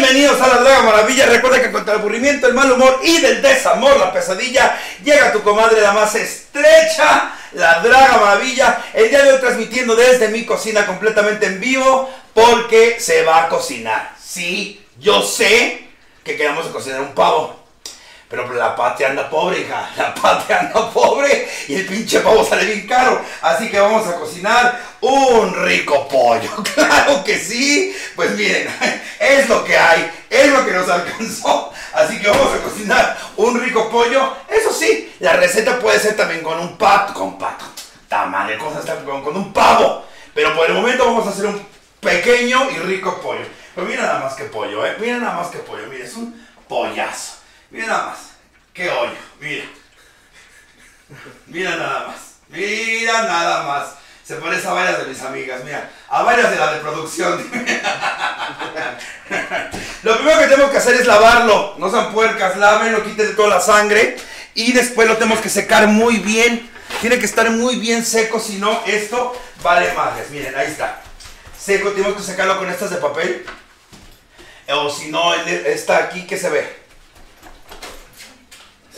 Bienvenidos a la Draga Maravilla. Recuerda que contra el aburrimiento, el mal humor y del desamor, la pesadilla, llega tu comadre la más estrecha, la Draga Maravilla. El día de hoy transmitiendo desde mi cocina completamente en vivo porque se va a cocinar. Sí, yo sé que queremos cocinar un pavo. Pero la patria anda pobre, hija. La patria anda pobre y el pinche pavo sale bien caro. Así que vamos a cocinar un rico pollo. Claro que sí. Pues miren, es lo que hay. Es lo que nos alcanzó. Así que vamos a cocinar un rico pollo. Eso sí, la receta puede ser también con un pato. Con pato. Tamal, cosas con, con un pavo. Pero por el momento vamos a hacer un pequeño y rico pollo. Pero mira nada más que pollo, ¿eh? Mira nada más que pollo. Mira, es un pollazo. Mira nada más. Qué hoyo. Mira. Mira nada más. Mira nada más. Se parece a varias de mis amigas, mira. A varias de la de producción. lo primero que tenemos que hacer es lavarlo. No sean puercas, lávenlo, quiten toda la sangre. Y después lo tenemos que secar muy bien. Tiene que estar muy bien seco, si no, esto vale madres. Miren, ahí está. Seco, tenemos que secarlo con estas de papel. O si no, está aquí, ¿qué se ve?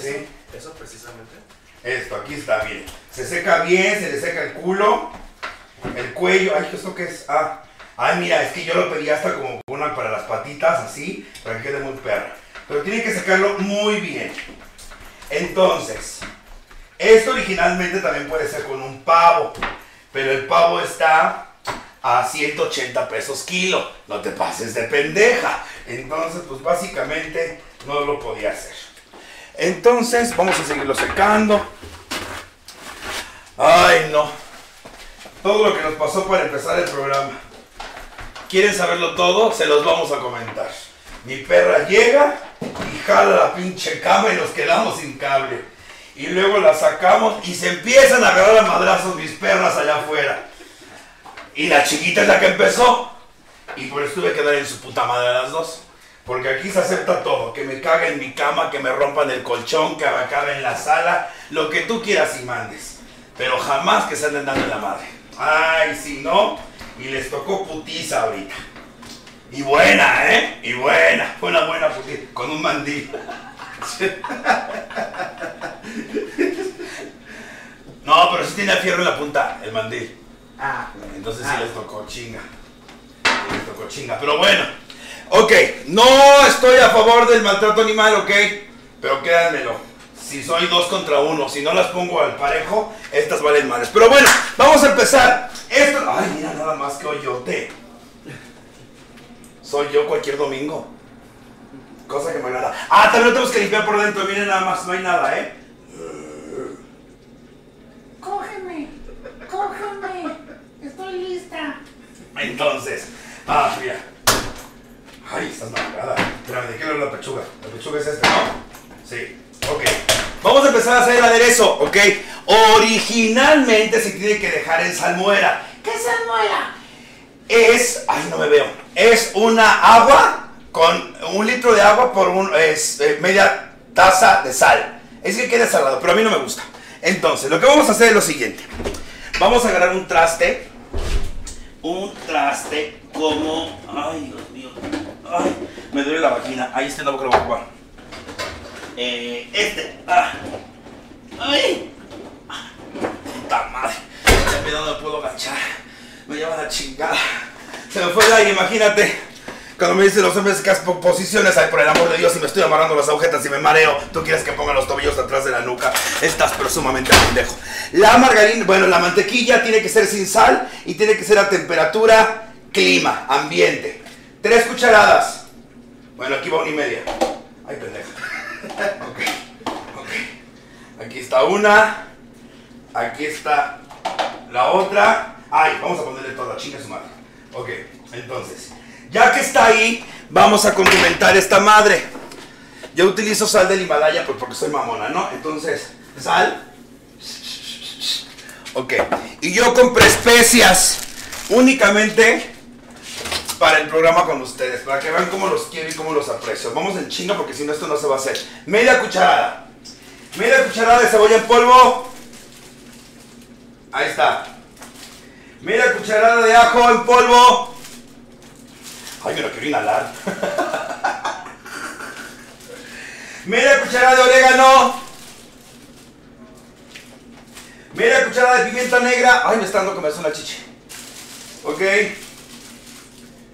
¿Sí? ¿Eso precisamente? Esto, aquí está, miren. Se seca bien, se le seca el culo, el cuello. Ay, ¿esto qué es? Ah, ay, mira, es que yo lo pedí hasta como una para las patitas, así, para que quede muy perra. Pero tiene que secarlo muy bien. Entonces, esto originalmente también puede ser con un pavo, pero el pavo está a 180 pesos kilo. No te pases de pendeja. Entonces, pues básicamente no lo podía hacer. Entonces, vamos a seguirlo secando. Ay, no. Todo lo que nos pasó para empezar el programa. ¿Quieren saberlo todo? Se los vamos a comentar. Mi perra llega y jala la pinche cama y nos quedamos sin cable. Y luego la sacamos y se empiezan a agarrar a madrazos mis perras allá afuera. Y la chiquita es la que empezó. Y por eso tuve que en su puta madre las dos. Porque aquí se acepta todo. Que me cague en mi cama, que me rompan el colchón, que me acabe en la sala. Lo que tú quieras y mandes. Pero jamás que se anden dando en la madre. Ay, si no. Y les tocó putiza ahorita. Y buena, ¿eh? Y buena. Fue una buena putiza. Con un mandil. No, pero sí tiene fierro en la punta, el mandil. Ah, Entonces Ah. sí les tocó chinga. Les tocó chinga. Pero bueno. Ok, no estoy a favor del maltrato animal, ok. Pero créanmelo. Si soy dos contra uno, si no las pongo al parejo, estas valen madres. Pero bueno, vamos a empezar. Esto. Ay, mira nada más que hoyote. Soy yo cualquier domingo. Cosa que me agrada. Ah, también lo tenemos que limpiar por dentro. Miren nada más, no hay nada, ¿eh? Cógeme, cógeme, estoy lista. Entonces, ah, mira. Ay, estás marcada. Espérame, ¿de qué la pechuga? La pechuga es esta, ¿no? Sí, ok. Vamos a empezar a hacer el aderezo, ¿ok? Originalmente se tiene que dejar en salmuera. ¡Que se muera! Es, ay, no me veo. Es una agua con un litro de agua por un, es, eh, media taza de sal. Es que quede salado, pero a mí no me gusta. Entonces, lo que vamos a hacer es lo siguiente. Vamos a agarrar un traste. Un traste como... Ay, Dios mío. Ay, me duele la vagina. Ahí este no creo que lo voy a ocupar. Eh, este. Ah. Ay. Puta madre. Ya no me puedo agachar. Me lleva la chingada. Se me fue el aire, imagínate. Cuando me dicen los hombres que posiciones, ay, por el amor de Dios, si me estoy amarrando las agujetas y me mareo, tú quieres que ponga los tobillos atrás de la nuca. Estás pero sumamente pendejo. La margarina, bueno, la mantequilla tiene que ser sin sal y tiene que ser a temperatura, clima, ambiente. Tres cucharadas. Bueno, aquí va una y media. Ay, pendejo. ok, ok. Aquí está una. Aquí está la otra. Ay, vamos a ponerle toda, chinga su madre. Ok, entonces, ya que está ahí, vamos a condimentar esta madre. Yo utilizo sal del Himalaya pues porque soy mamona, ¿no? Entonces, sal. Ok, y yo compré especias únicamente para el programa con ustedes, para que vean cómo los quiero y cómo los aprecio. Vamos en chinga porque si no esto no se va a hacer. Media cucharada. Media cucharada de cebolla en polvo. Ahí está. Media cucharada de ajo en polvo. Ay, me lo quiero inhalar. Media cucharada de orégano. Media cucharada de pimienta negra. Ay, me está dando comerse una chichi. Ok.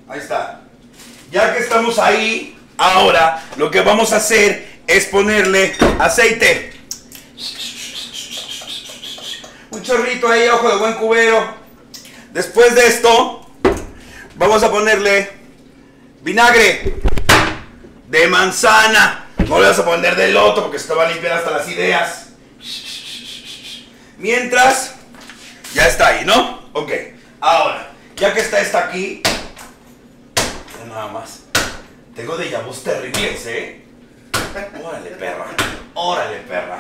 Ahí está. Ya que estamos ahí, ahora lo que vamos a hacer es ponerle aceite. Un chorrito ahí, ojo de buen cubero. Después de esto, vamos a ponerle vinagre de manzana. No le vas a poner de loto porque se te va a limpiar hasta las ideas. Mientras, ya está ahí, ¿no? Ok. Ahora, ya que está esta aquí, nada más. Tengo de vus terribles, ¿eh? Órale, perra. Órale, perra.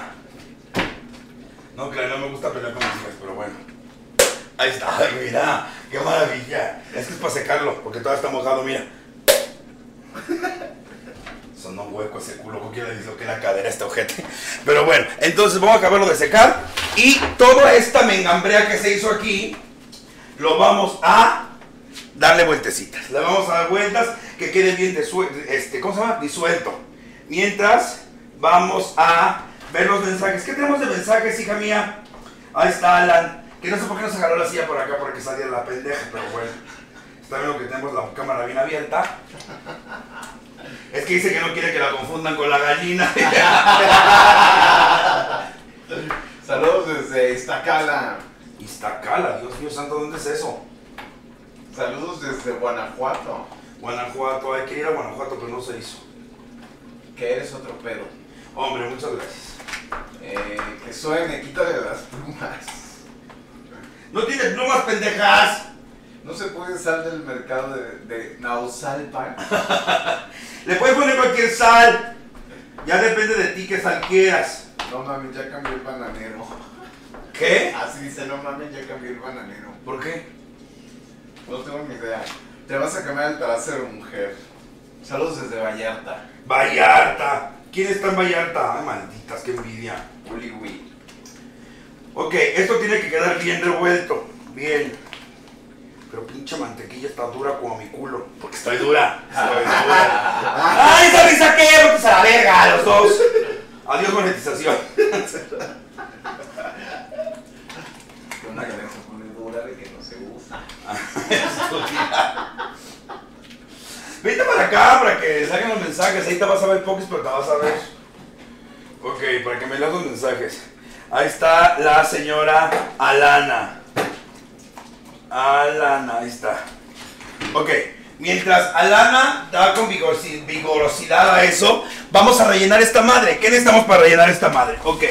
No, claro, no me gusta pelear con mis hijas, pero bueno. Ahí está, mira, qué maravilla. Es que es para secarlo, porque todavía está mojado, mira. Sonó un hueco ese culo, ¿cómo quiere decir que la cadera este ojete? Pero bueno, entonces vamos a acabarlo de secar. Y toda esta mengambrea que se hizo aquí, lo vamos a darle vueltecitas. Le vamos a dar vueltas que quede bien disuelto, este. Disuelto. Mientras vamos a ver los mensajes. ¿Qué tenemos de mensajes, hija mía? Ahí está Alan. Que no sé por qué nos agarró la silla por acá para que saliera la pendeja, pero bueno. Está bien que tenemos la cámara bien abierta. Es que dice que no quiere que la confundan con la gallina. Saludos desde Iztacala. Iztacala, Dios mío santo, ¿dónde es eso? Saludos desde Guanajuato. Guanajuato, hay que ir a Guanajuato, pero no se hizo. Que eres otro pedo. Hombre, muchas gracias. Eh, que suene, quítale las plumas. ¡No tienes plumas, pendejas! No se puede sal del mercado de, de Nausalpan. Le puedes poner cualquier sal. Ya depende de ti qué sal quieras. No mames, ya cambié el bananero. ¿Qué? Así dice, no mames, ya cambié el bananero. ¿Por qué? No tengo ni idea. Te vas a cambiar el trasero, mujer. Saludos desde Vallarta. Vallarta. ¿Quién está en Vallarta? Ay, malditas, qué envidia. Uliwi. Ok, esto tiene que quedar bien revuelto. Bien. Pero pinche mantequilla está dura como mi culo. Porque estoy dura. Estoy dura. ¡Ay, esa risa qué! Porque se la verga los dos. Adiós monetización. Que una cadena se pone dura de que no se usa. Vente para acá para que saquen los mensajes. Ahí te vas a ver pocos, pero te vas a ver. Ok, para que me leas los mensajes. Ahí está la señora Alana. Alana, ahí está. Ok, mientras Alana da con vigorosi- vigorosidad a eso, vamos a rellenar esta madre. ¿Qué necesitamos para rellenar esta madre? Ok,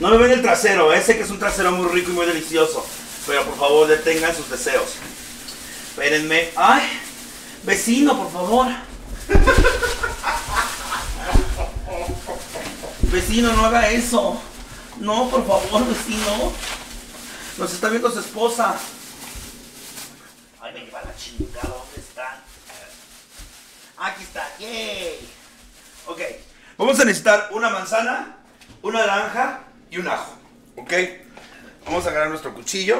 no me ven el trasero, ese que es un trasero muy rico y muy delicioso. Pero por favor detengan sus deseos. Espérenme. Ay, vecino, por favor. Vecino, no haga eso. No, por favor, vecino. Nos está viendo su esposa. Ay, me lleva la chingada, ¿dónde está? Aquí está, yay. Ok, vamos a necesitar una manzana, una naranja y un ajo. Ok, vamos a agarrar nuestro cuchillo.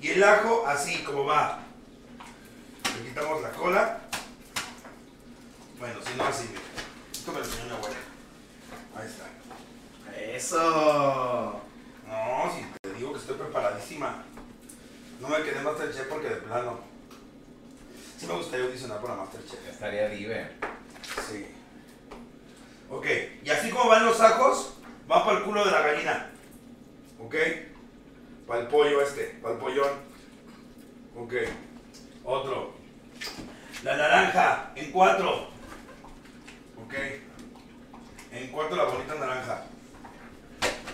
Y el ajo, así como va. Le quitamos la cola. Bueno, si no, así. Esto me lo enseñó mi abuela. Ahí está. Eso. No, si te digo que estoy preparadísima. No me quedé en Masterchef porque de plano. Sí me gustaría audicionar para Masterchef. Estaría diver. Sí. Ok, y así como van los ajos, va para el culo de la gallina. Ok. Para el pollo este, para el pollón. Ok. Otro. La naranja, en cuatro. Ok. En cuatro la bonita naranja.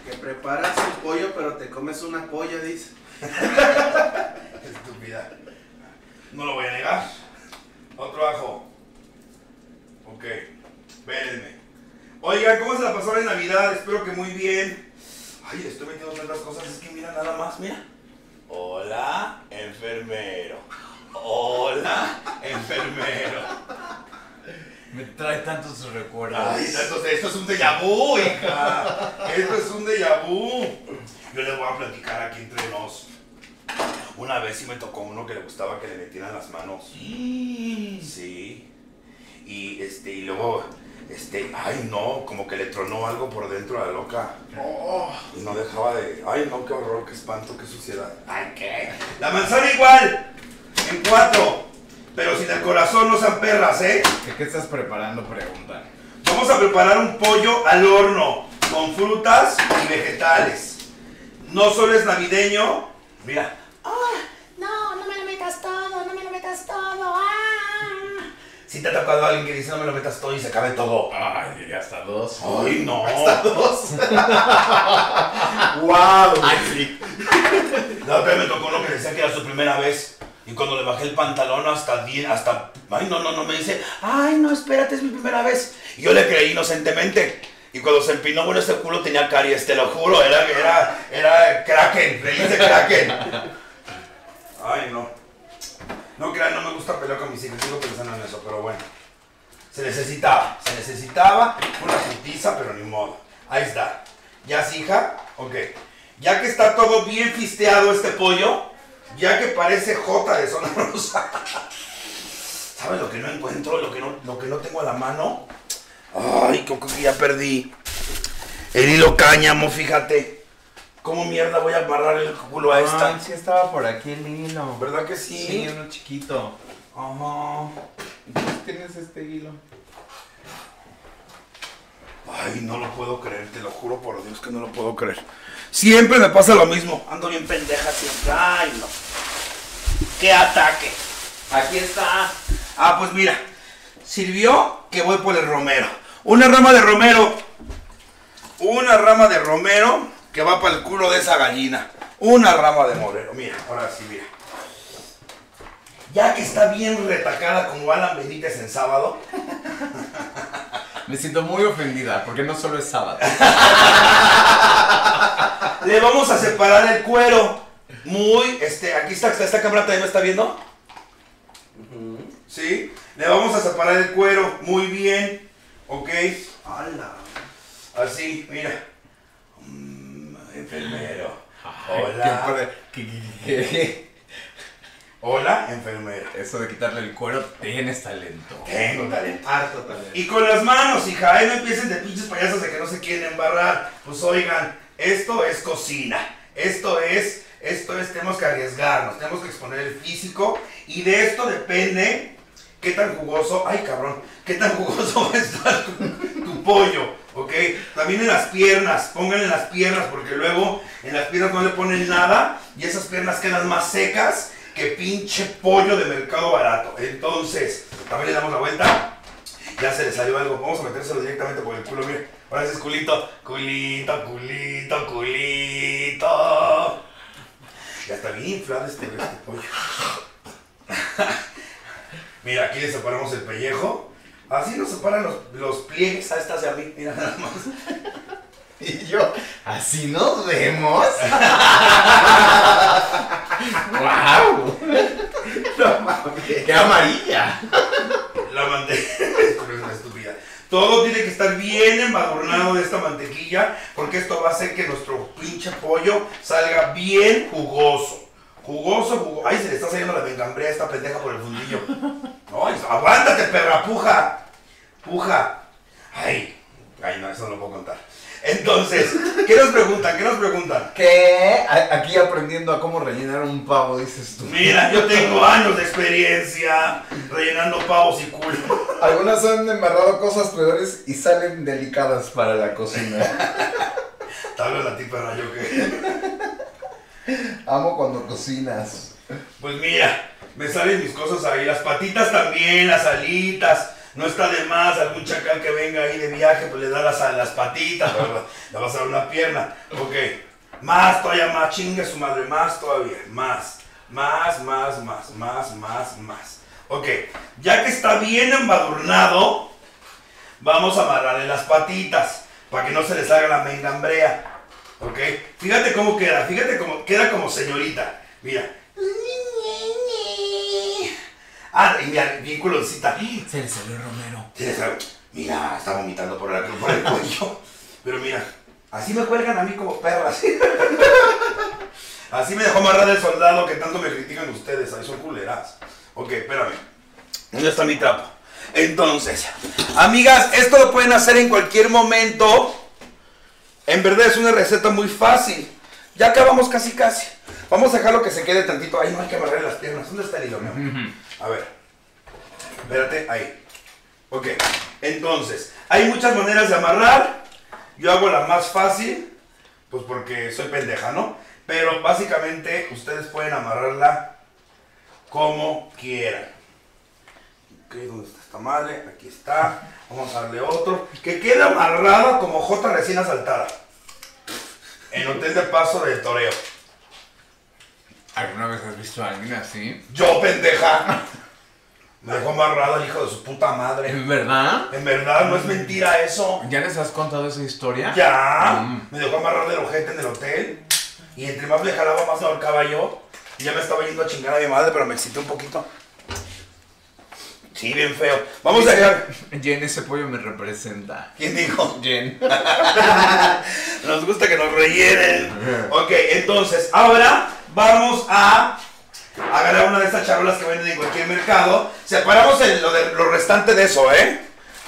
Que preparas un pollo, pero te comes una polla, dice. Estúpida. No lo voy a negar. Otro ajo. Ok. Espérenme. Oigan, ¿cómo se la pasó en Navidad? Espero que muy bien. Ay, estoy metiendo tantas cosas. Es que mira nada más, mira. Hola, enfermero. Hola, enfermero. Me trae tantos recuerdos. Ay, esto, esto es un déjà vu, hija. Esto es un déjà vu. Yo les voy a platicar aquí entre nos Una vez sí me tocó uno que le gustaba que le metieran las manos. Sí. Y este, y luego, este, ay no, como que le tronó algo por dentro a la loca. Y no dejaba de. Ay no, qué horror, qué espanto, qué suciedad. Ay, ¿qué? La manzana igual. En cuatro. Pero sin el corazón no sean perras, ¿eh? ¿Qué, qué estás preparando? Pregunta. Vamos a preparar un pollo al horno con frutas y vegetales. No solo es navideño. Mira, Ah, no, no me lo metas todo, no me lo metas todo. Ah. si te ha tocado alguien que dice no me lo metas todo y se acabe todo. Ay, diría hasta dos. Ay, no. Dos. ¡Wow! Ay, sí. La otra vez me tocó uno que decía que era su primera vez. Y cuando le bajé el pantalón hasta 10, hasta... Ay, no, no, no, me dice, ay, no, espérate, es mi primera vez. Y yo le creí inocentemente. Y cuando se empinó, bueno, ese culo tenía caries, te lo juro, era, era, era Kraken, de Kraken. Ay, no. No crean, no me gusta pelear con mis hijos, sigo pensando en eso, pero bueno. Se necesitaba, se necesitaba una putiza, pero ni modo. Ahí está. ¿Ya hija? Ok. Ya que está todo bien fisteado este pollo, ya que parece J de zona rosa. ¿Sabes lo que no encuentro? Lo que no, lo que no tengo a la mano. Ay, creo que ya perdí. El hilo cáñamo, fíjate. ¿Cómo mierda voy a amarrar el culo a esta? Ay, sí estaba por aquí el hilo. ¿Verdad que sí? Sí, uno chiquito. Ajá. Entonces tienes este hilo. Ay, no lo puedo creer, te lo juro por Dios que no lo puedo creer. Siempre me pasa lo mismo. Ando bien pendeja siempre. Ay, no. ¡Qué ataque! Aquí está. Ah, pues mira. Sirvió que voy por el romero. Una rama de romero. Una rama de romero que va para el culo de esa gallina. Una rama de moreno. Mira, ahora sí, mira. Ya que está bien retacada como Alan Benítez en sábado. Me siento muy ofendida porque no solo es sábado. Le vamos a separar el cuero. Muy, este, aquí está, esta cámara también me está viendo. ¿Sí? Le vamos a separar el cuero muy bien. ¿Ok? ¡Hala! Así, mira. Mm, enfermero. Hola. qué pre- qué- qué- Hola, enfermero. Eso de quitarle el cuero, tienes talento. Tengo talento. Harto talento. Y con las manos, hija, ahí no empiecen de pinches payasos de que no se quieren embarrar. Pues oigan, esto es cocina. Esto es, esto es, tenemos que arriesgarnos, tenemos que exponer el físico. Y de esto depende qué tan jugoso, ay cabrón, qué tan jugoso va a estar tu, tu pollo, ¿ok? También en las piernas, pónganle en las piernas, porque luego en las piernas no le ponen nada y esas piernas quedan más secas que pinche pollo de mercado barato. Entonces, también le damos la vuelta. Ya se le salió algo. Vamos a metérselo directamente por el culo, mire. Ahora sí es culito. Culito, culito, culito. Ya está bien inflado este, este pollo. Mira, aquí le separamos el pellejo. Así nos separan los, los pliegues a esta hacia mí. Mira nada más. Y yo, ¿así nos vemos? ¡Wow! No mames. ¡Qué amarilla! La mantequilla es una estúpida. Todo tiene que estar bien embadurnado de esta mantequilla porque esto va a hacer que nuestro pinche pollo salga bien jugoso. Jugoso, jugoso. Ay, se le está saliendo la vengambre a esta pendeja por el fundillo. Ay, aguántate, perra, puja. Puja. Ay, ay, no, eso no lo puedo contar. Entonces, ¿qué nos preguntan? ¿Qué nos preguntan? ¿Qué? A- Aquí aprendiendo a cómo rellenar un pavo, dices tú. Mira, yo tengo años de experiencia rellenando pavos y culo. Algunas han embarrado cosas peores y salen delicadas para la cocina. Tal vez a ti, perra, yo qué. Amo cuando cocinas. Pues mira, me salen mis cosas ahí, las patitas también, las alitas. No está de más, algún chacal que venga ahí de viaje, pues le da las, las patitas, le vas a dar una pierna. Ok, más todavía más, chingue su madre, más todavía, más, más, más, más, más, más, más. Ok, ya que está bien embadurnado, vamos a amarrarle las patitas para que no se le salga la mengambrea. Ok, fíjate cómo queda, fíjate cómo queda como señorita. Mira, Ah, y mira, bien culoncita. Se le salió el romero. Sí, le sale- Mira, está vomitando por, la, por el cuello. Pero mira, así me cuelgan a mí como perras. Así me dejó amarrar el soldado que tanto me critican ustedes. Ahí son culeras. Ok, espérame. ¿Dónde está mi trapo? Entonces, amigas, esto lo pueden hacer en cualquier momento. En verdad es una receta muy fácil. Ya acabamos casi casi. Vamos a dejarlo que se quede tantito. Ay, no hay que amarrar las piernas. ¿Dónde está el hilo, mi amor? A ver. Espérate, ahí. Ok. Entonces, hay muchas maneras de amarrar. Yo hago la más fácil. Pues porque soy pendeja, ¿no? Pero básicamente ustedes pueden amarrarla como quieran. Ok, ¿dónde está esta madre? Aquí está. Vamos a darle otro. Que quede amarrada como J recién asaltada. En hotel de paso del toreo. ¿Alguna vez has visto a alguien así? Yo, pendeja. Me dejó amarrado el hijo de su puta madre. ¿En verdad? En verdad, no es mentira eso. ¿Ya les has contado esa historia? Ya. Mm. Me dejó amarrar del ojete en el hotel. Y entre más me jalaba, más me ahorcaba yo. Y ya me estaba yendo a chingar a mi madre, pero me excité un poquito. Sí, bien feo. Vamos a dejar. Jen, ese pollo me representa. ¿Quién dijo? Jen. Nos gusta que nos rellenen. Ok, entonces, ahora vamos a agarrar una de estas charolas que venden en cualquier mercado. Separamos el- lo, de- lo restante de eso, ¿eh?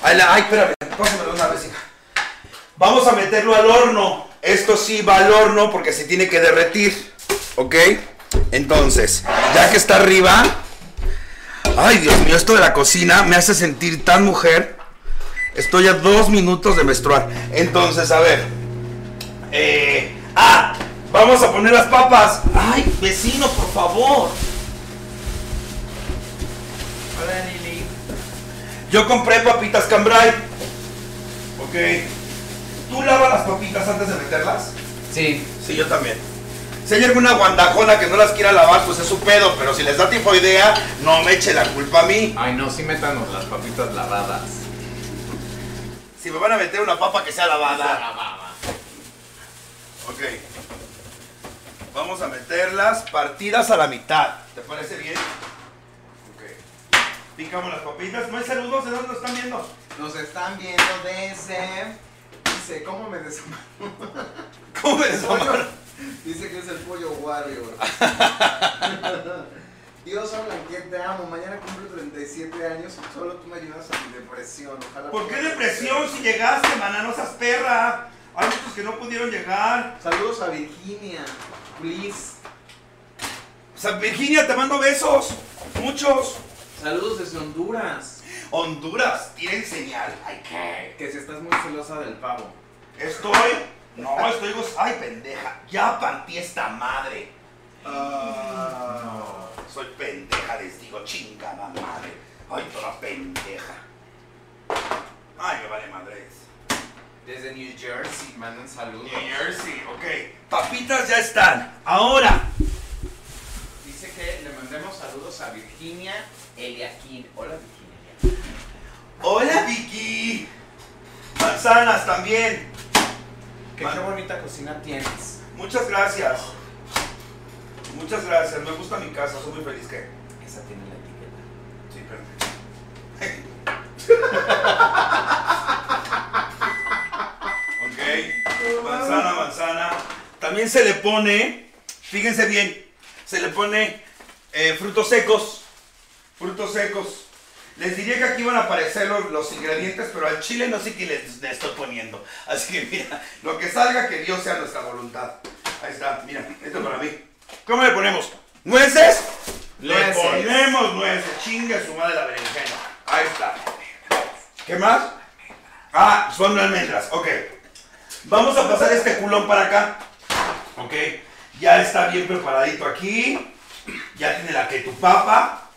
Ay, la- ay, espérame, pásamelo una vez, hija. Vamos a meterlo al horno. Esto sí va al horno porque se tiene que derretir. ¿Ok? Entonces, ya que está arriba. Ay, Dios mío, esto de la cocina me hace sentir tan mujer. Estoy a dos minutos de menstruar. Entonces, a ver. Eh, ah, vamos a poner las papas. Ay, vecino, por favor. Hola, Lili. Yo compré papitas cambrai. Ok. ¿Tú lavas las papitas antes de meterlas? Sí. Sí, yo también. Si hay alguna guandajona que no las quiera lavar, pues es su pedo. Pero si les da tifoidea, no me eche la culpa a mí. Ay, no, sí métanos las papitas lavadas. Si me van a meter una papa que sea lavada. Ok. Vamos a meterlas partidas a la mitad. ¿Te parece bien? Ok. Picamos las papitas. No hay saludos. ¿De dónde lo están viendo? Nos están viendo desde... Dice, ¿cómo me desamarro? ¿Cómo me desamarro? Dice que es el pollo Warrior. Dios, Alan, te amo. Mañana cumplo 37 años y solo tú me ayudas a mi depresión. Ojalá ¿Por qué depresión si llegaste, maná? No seas perra. Hay muchos que no pudieron llegar. Saludos a Virginia. Please. Virginia, te mando besos. Muchos. Saludos desde Honduras. Honduras, tienen señal. Ay, ¿qué? Que si estás muy celosa del pavo. Estoy. No, estoy. goz- Ay, pendeja. Ya partí esta madre. Ah. Soy pendeja, les digo, chingada madre. Ay, toda pendeja. Ay, me vale madres. Desde New Jersey, mandan saludos. New Jersey, ok. Papitas ya están. Ahora. Dice que le mandemos saludos a Virginia Eliaquín. Hola, Virginia. Hola, Vicky. Manzanas también. Que qué bonita cocina tienes. Muchas gracias. Muchas gracias. Me gusta mi casa. Soy muy feliz que. Esa tiene la etiqueta. Sí, espérate. ok. Manzana, manzana. También se le pone, fíjense bien, se le pone eh, frutos secos. Frutos secos. Les diría que aquí van a aparecer los, los ingredientes, pero al chile no sé qué les, les estoy poniendo. Así que mira, lo que salga, que Dios sea nuestra voluntad. Ahí está, mira, esto para mí. ¿Cómo le ponemos? ¿Nueces? Le Nueces. ponemos nueces. Chingue su madre la berenjena. Ahí está. ¿Qué más? Ah, son almendras. Ok. Vamos a pasar este culón para acá. Ok. Ya está bien preparadito aquí. Ya tiene la que tu papa.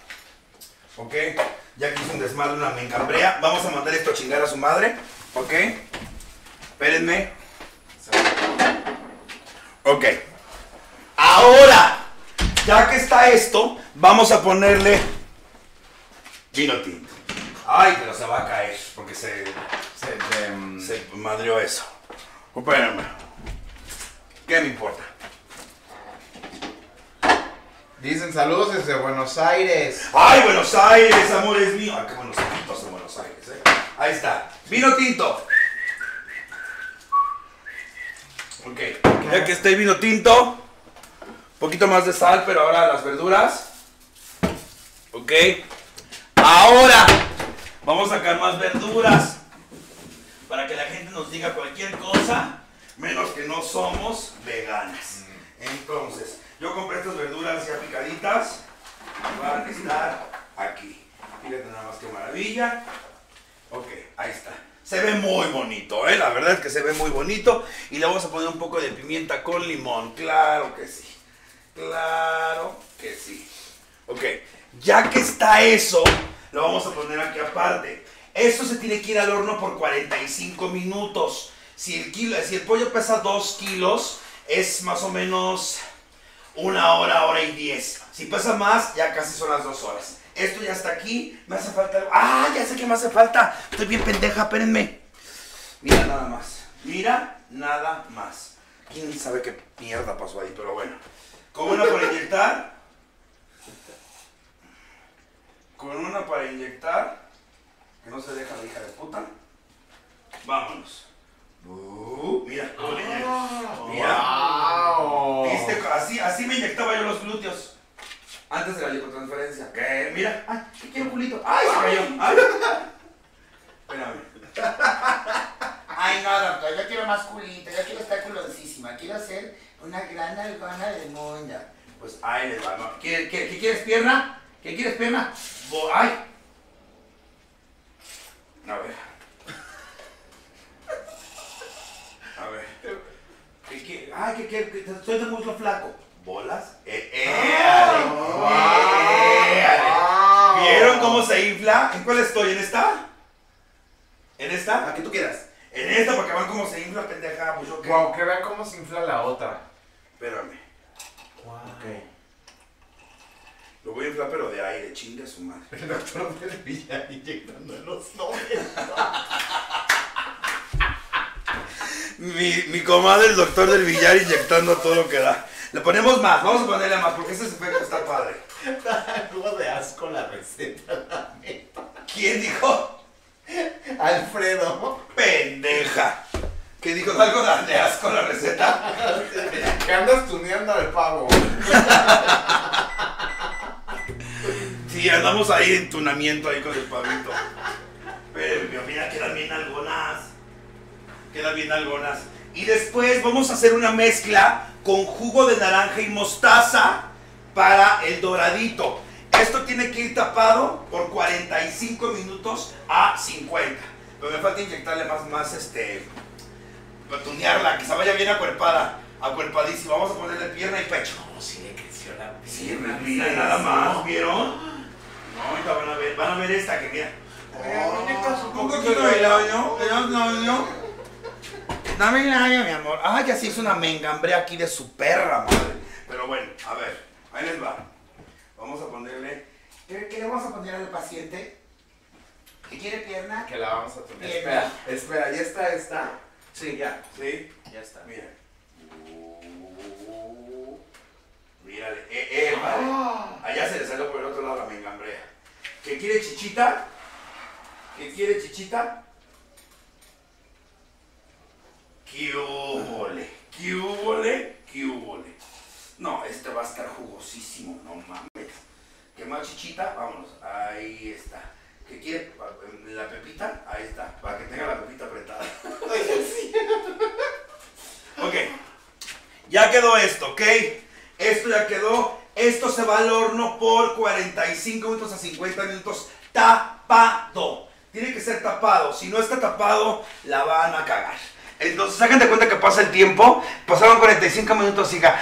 Ok. Ya que hizo un desmadre, una mencambrea. Vamos a mandar esto a chingar a su madre. Ok. Espérenme. Ok. Ahora, ya que está esto, vamos a ponerle vino tinto. Ay, pero se va a caer porque se, Se, de, mm, se madrió eso. Espérame. ¿Qué me importa? Dicen saludos desde Buenos Aires. ¡Ay, Buenos Aires, amores míos! ¡Ay, qué buenos tintos en Buenos Aires, eh! Ahí está. Vino tinto. Ok. Ya que está el vino tinto, poquito más de sal, pero ahora las verduras. Ok. Ahora vamos a sacar más verduras para que la gente nos diga cualquier cosa, menos que no somos veganas. Entonces, yo compré estas verduras ya picaditas, van a estar aquí. Fíjate nada más que maravilla. Ok, ahí está. Se ve muy bonito, ¿eh? La verdad es que se ve muy bonito. Y le vamos a poner un poco de pimienta con limón. Claro que sí. Claro que sí. Ok, ya que está eso, lo vamos a poner aquí aparte. Esto se tiene que ir al horno por 45 minutos. Si el, kilo, si el pollo pesa 2 kilos, es más o menos una hora, hora y 10. Si pesa más, ya casi son las 2 horas. Esto ya está aquí. Me hace falta. ¡Ah! Ya sé que me hace falta. Estoy bien pendeja, espérenme. Mira nada más. Mira nada más. ¿Quién sabe qué mierda pasó ahí? Pero bueno. Con una para inyectar. Con una para inyectar. Que no se deja la hija de puta. Vámonos. Uh, mira, cómo le inyecto. Mira. ¡Wow! ¿Viste? Así, así me inyectaba yo los glúteos. Antes de la lipotransferencia. ¿Qué? Mira. Ay, ¿qué quiero culito? ¡Ay, se cayó! ¡Ay! Espérame. Ay, no, doctor, yo quiero más culito, yo quiero estar culosísima, quiero ser una gran algona de monda. Pues ahí les va. ¿no? ¿Qué, qué, qué quieres, pierna? ¿Qué quieres, pierna? Bo- ¡Ay! A ver. A ver. ¿Qué, qué? ¡Ay, qué, qué, qué? Soy de muslo flaco. ¿Bolas? ¡Eh, eh! ale, eh, ale. ¿Vieron cómo se infla? ¿En cuál estoy? ¿En esta? ¿En esta? A que tú quieras. En esta, porque van como se infla, pendeja. Pues yo qué. Wow, que vean cómo se infla la otra. Espérame. Ok. Lo voy a inflar, pero de aire. Chinga su madre. El doctor del Villa inyectando en los 90. Mi, mi comadre, el doctor del billar, inyectando todo lo que da. Le ponemos más, vamos a ponerle más, porque ese efecto está padre. Algo de asco la receta, la neta. ¿Quién dijo? Alfredo. Pendeja. ¿Qué dijo? ¿Algo de asco la receta? Que andas tuneando al pavo. Sí, andamos ahí en tunamiento ahí con el pavito. Pero mira, quedan bien algonas. Quedan bien algonas. Y después vamos a hacer una mezcla con jugo de naranja y mostaza para el doradito. Esto tiene que ir tapado por 45 minutos a 50. Pero me falta inyectarle más, más este, tunearla, que se vaya bien acuerpada, acuerpadísima. Vamos a ponerle pierna y pecho. Como si le creció la Sí, mira, nada más, ¿vieron? No, ahorita van a ver, van a ver esta que mira. un poquito de labio, de labio. Dame el labio, mi amor. Ah, ya se hizo una mengambre aquí de su perra, madre. Pero bueno, a ver, ahí les va. Vamos a ponerle. ¿Qué, qué le vamos a poner al paciente? ¿Qué quiere pierna? Que la vamos a. Bien. Espera, espera, ¿ya está esta? Sí, ya. Sí, Ya está. mira. Mírale, eh, eh, padre. Allá se le salió por el otro lado la mengambrea. ¿Qué quiere chichita? ¿Qué quiere chichita? ¿Qué húbole? ¿Qué húbole? ¿Qué húbole? No, este va a estar jugosísimo, no mames. ¿Qué más chichita? Vámonos, ahí está. ¿Qué quiere? ¿La pepita? Ahí está, para que tenga la pepita apretada. ok, ya quedó esto, ¿ok? Esto ya quedó. Esto se va al horno por 45 minutos a 50 minutos tapado. Tiene que ser tapado. Si no está tapado, la van a cagar. Entonces, hagan de cuenta que pasa el tiempo. Pasaron 45 minutos y ya.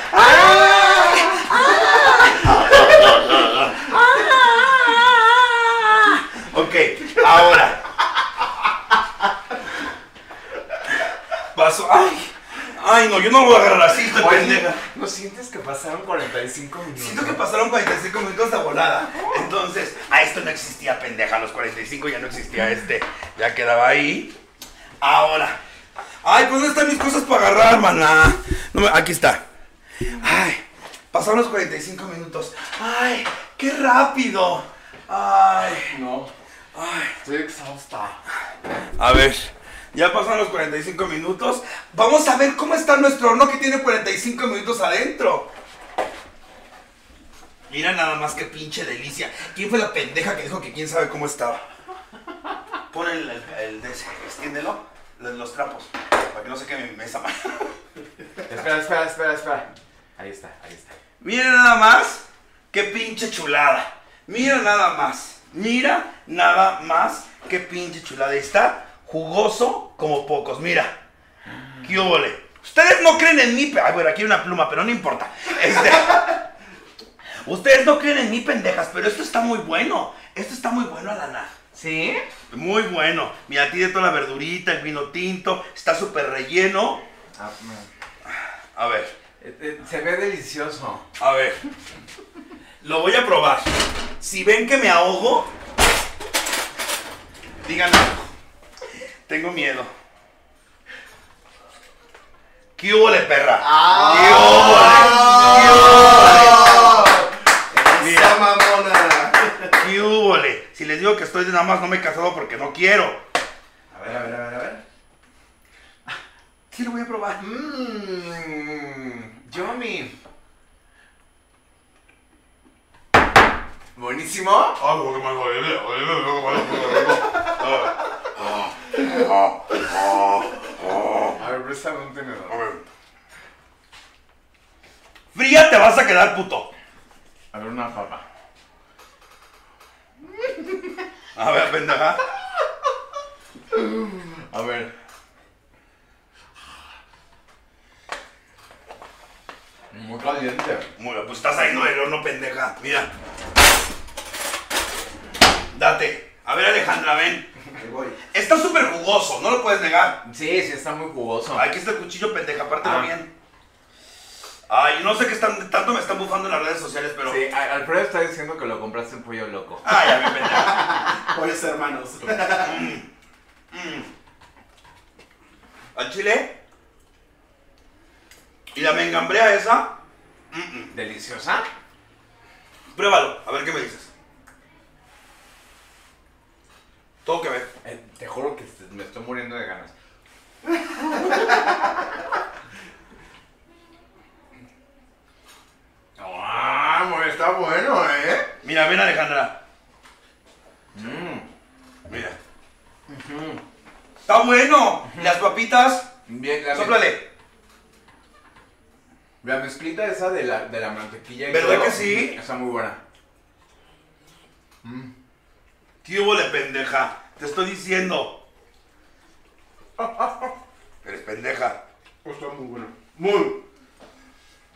Ok, ahora. Pasó. Ay, ay, no, yo no voy a agarrar así, esta pendeja. ¿no sientes que pasaron 45 minutos? Siento que pasaron 45 minutos de volada. Entonces, a esto no existía pendeja. A los 45 ya no existía este. Ya quedaba ahí. Ahora. Ay, pues ¿dónde están mis cosas para agarrar, maná? No me- aquí está. Ay, pasaron los 45 minutos. Ay, qué rápido. Ay, No, ay. estoy exhausta. A ver, ya pasaron los 45 minutos. Vamos a ver cómo está nuestro horno que tiene 45 minutos adentro. Mira nada más que pinche delicia. ¿Quién fue la pendeja que dijo que quién sabe cómo estaba? Pon el, el, el de ese, extiéndelo, los, los trapos, para que no se queme mi mesa. man. Espera, espera, espera, espera. Ahí está, ahí está. Mira nada más, qué pinche chulada. Mira nada más, mira nada más, qué pinche chulada. Ahí Está jugoso como pocos, mira. ¿Qué? Ustedes no creen en mí, ay, bueno, aquí hay una pluma, pero no importa. Este, Ustedes no creen en mí, pendejas, pero esto está muy bueno. Esto está muy bueno, Alana. ¿Sí? Muy bueno. Mira, tiene toda la verdurita, el vino tinto, está súper relleno. Ah. A ver, Eh, eh, se ve delicioso. a ver. Lo voy a probar. Si ven que me ahogo, díganme. Tengo miedo. ¿Qué hubo, perra? ¡Ah! Mira. ¡Esa mamona! ¿Qué hubo? Si les digo que estoy de nada más no me he casado porque no quiero. A ver, a ver, a ver, a ver. Sí, lo voy a probar. Mmm. Yummy. Buenísimo. A ver, préstame un tenedor. Fría te vas a quedar, puto. A ver, una papa. A ver, pendeja. A ver. Muy caliente. Muy pues estás saliendo del horno, pendeja. Mira. Date. A ver, Alejandra, ven. Ahí voy. Está súper jugoso, no lo puedes negar. Sí, sí, está muy jugoso. Aquí está el cuchillo, pendeja, pártelo Ah. bien. Ay, no sé qué están, tanto me están bufando en las redes sociales, pero. Sí, Alfredo está diciendo que lo compraste en pollo loco. Ay, a mi pendeja. Pollos hermanos. Mm. ¿Al chile? ¿Y la mengambrea esa? Mm-mm. ¿Deliciosa? Pruébalo, a ver qué me dices. Todo que ver. Eh, te juro que me estoy muriendo de ganas. ¡Ah! muy- Está bueno, ¿eh? Mira, ven Alejandra. Mmm. Mira. Está bueno. ¿Y Las papitas. Bien, la, Sóplale. la mezclita esa de la, de la mantequilla y ¿Verdad todo, que sí? Está muy buena. ¿Qué hubo de pendeja? Te estoy diciendo. Eres pendeja. Está muy bueno. Muy.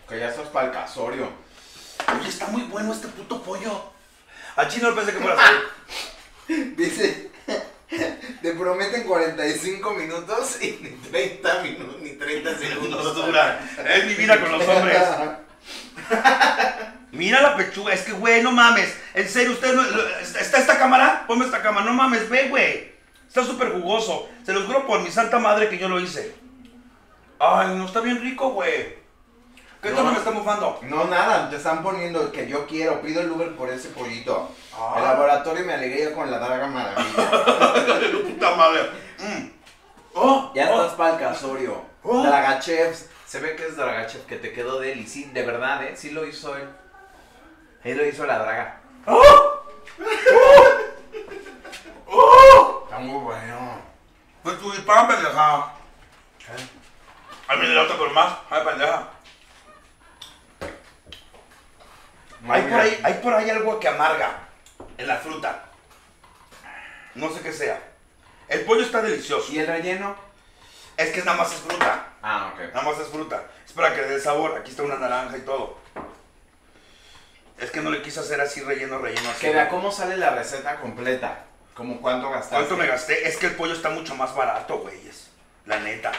Que ya estás para el casorio. Oye, está muy bueno este puto pollo. A Chino pensé que fuera así. Dice, te prometen 45 minutos y ni 30 minutos, ni 30 No segundos. dura. Es mi vida con los hombres. Mira la pechuga, es que, güey, no mames. En serio, usted no. ¿Está esta cámara? Ponme esta cámara. No mames, ve, güey. Está súper jugoso. Se los juro por mi santa madre que yo lo hice. Ay, no está bien rico, güey. ¿Qué No. tono me está bufando? No, nada, te están poniendo que yo quiero, pido el Uber por ese pollito. Ah. El laboratorio me alegría con la Draga Maravilla. Puta madre. Mm. Oh, Ya oh. estás para el casorio. Oh. Dragachevs. Se ve que es Dragachev que te quedó de él. Y sí, de verdad, ¿eh? Sí lo hizo él. Él lo hizo la draga. Está muy bueno. Pues tu pan, pendeja. Ay, mira, otro por más. Ay, pendeja. Hay por, ahí, hay por ahí algo que amarga en la fruta. No sé qué sea. El pollo está delicioso. ¿Y el relleno? Es que nada más es fruta. Ah, ok. Nada más es fruta. Es para que le dé sabor. Aquí está una naranja y todo. Es que no le quise hacer así relleno, relleno así. Que vea cómo sale la receta completa. Como cuánto gastaste. ¿Cuánto me gasté? Es que el pollo está mucho más barato, güeyes. La neta.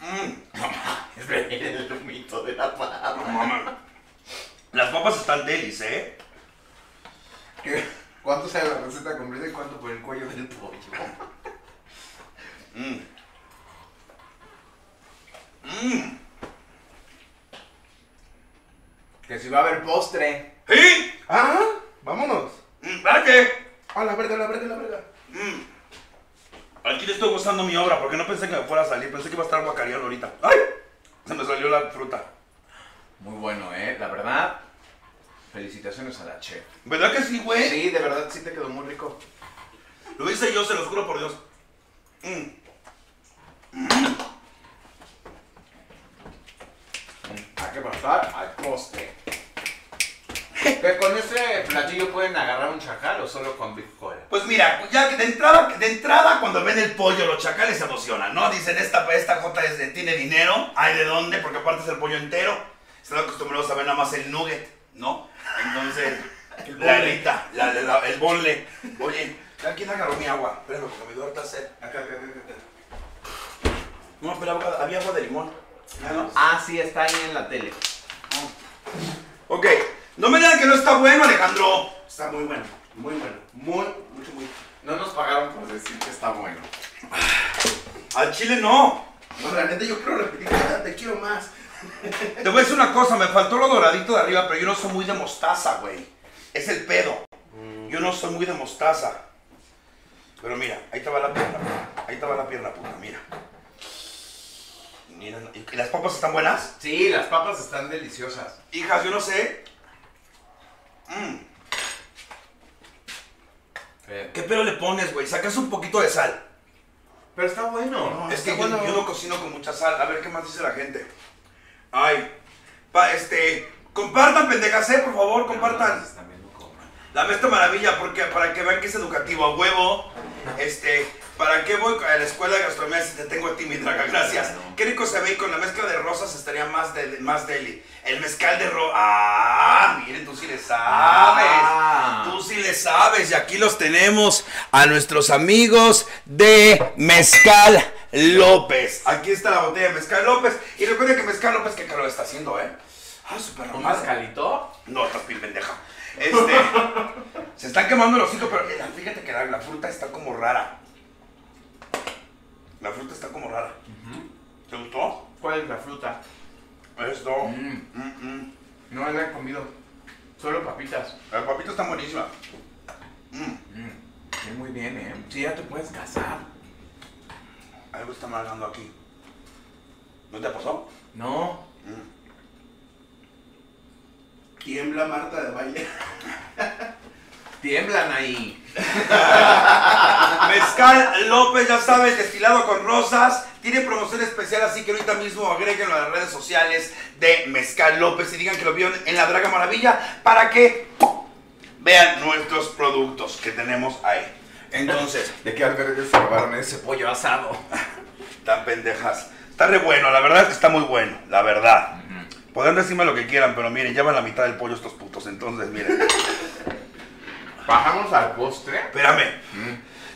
Mm, Es el humito de la papa. no mames. Las papas están delis, ¿eh? ¿Qué? ¿Cuánto sale la receta completa y cuánto por el cuello del pollo? Mm. Mm. Que si va a haber postre. ¿Sí? ¡Ah! ¡Vámonos! Mm, ¿Para qué? ¡A la verga, la verga, la verga! Mm. Al Aquí le estoy gozando mi obra porque no pensé que me fuera a salir. Pensé que iba a estar guacareando ahorita. ¡Ay! Se me salió la fruta. Muy bueno, ¿eh? La verdad, felicitaciones a la chef. ¿Verdad que sí, güey? Sí, de verdad, sí te quedó muy rico. Lo hice yo, se los juro por Dios. Mm. Hay que pasar al postre. Que con este platillo pueden agarrar un chacal o solo con Big Cola. Pues mira, ya que de entrada, de entrada cuando ven el pollo, los chacales se emocionan, ¿no? Dicen, esta, esta J es de- tiene dinero, hay de dónde, porque aparte es el pollo entero. Están acostumbrados a ver nada más el nugget, ¿no? Entonces, la alita, la, la- la- el bonle. Oye, ¿a quién agarró mi agua? Espérame, porque me dio harta sed. Acá, acá, acá. No, pero agua- había agua de limón. ¿Ya no? Ah, sí, está ahí en la tele. Ok, no me digan que no está bueno, Alejandro. Está muy bueno, muy bueno. Muy, mucho, muy. No nos pagaron por decir que está bueno. Al chile no. No, la neta, yo quiero repetir, "Ah, te quiero más. Te voy a decir una cosa, me faltó lo doradito de arriba, pero yo no soy muy de mostaza, güey. Es el pedo. Yo no soy muy de mostaza. Pero mira, ahí te va la pierna, puta. Ahí te va la pierna, puta, mira. Mira, ¿y las papas están buenas? Sí, las papas están deliciosas. Hijas, yo no sé. Mm, ¿Qué pelo le pones, güey? Sacas un poquito de sal. Pero está bueno. No, Es que está yo, bueno. yo no cocino con mucha sal. A ver qué más dice la gente. Ay, pa, este, compartan, pendejas, eh, por favor, compartan. También lo. La Maestra Maravilla, porque para que vean que es educativo a huevo. Este, ¿para qué voy a la escuela de gastronomía si te tengo a ti, mi draga? Gracias. Qué rico se ve y con la mezcla de rosas estaría más, de, más deli. El mezcal de ro... Ah, miren, tú sí le sabes. Ah. Tú sí le sabes. Y aquí los tenemos a nuestros amigos de Mezcal López. Aquí está la botella de Mezcal López. Y recuerden que Mezcal López, qué calor está haciendo, ¿eh? Ah, súper ¿Un mezcalito? No, estás bien pendeja. Este. se están quemando los hocico, pero mira, fíjate que la, la fruta está como rara. La fruta está como rara. ¿Te gustó? ¿Cuál es la fruta? Esto. Mm, Mm, mm. no la he comido. Solo papitas. La papita está buenísima. Mm. Mm, sí, muy bien, ¿eh? Sí, ya te puedes casar. Algo está malgando aquí. ¿No te pasó? No. Mm. Tiembla Marta de baile. Tiemblan ahí. Mezcal López, ya sabes, destilado con rosas. Tiene promoción especial, así que ahorita mismo agréguenlo a las redes sociales de Mezcal López y digan que lo vieron en la Draga Maravilla para que vean nuestros productos que tenemos ahí. Entonces, ¿De qué albergue se robaron ese pollo asado? tan pendejas. Está re bueno, la verdad es que está muy bueno, la verdad. Podrán decirme lo que quieran, pero miren, llevan la mitad del pollo estos putos, entonces miren. Bajamos al postre. Espérame.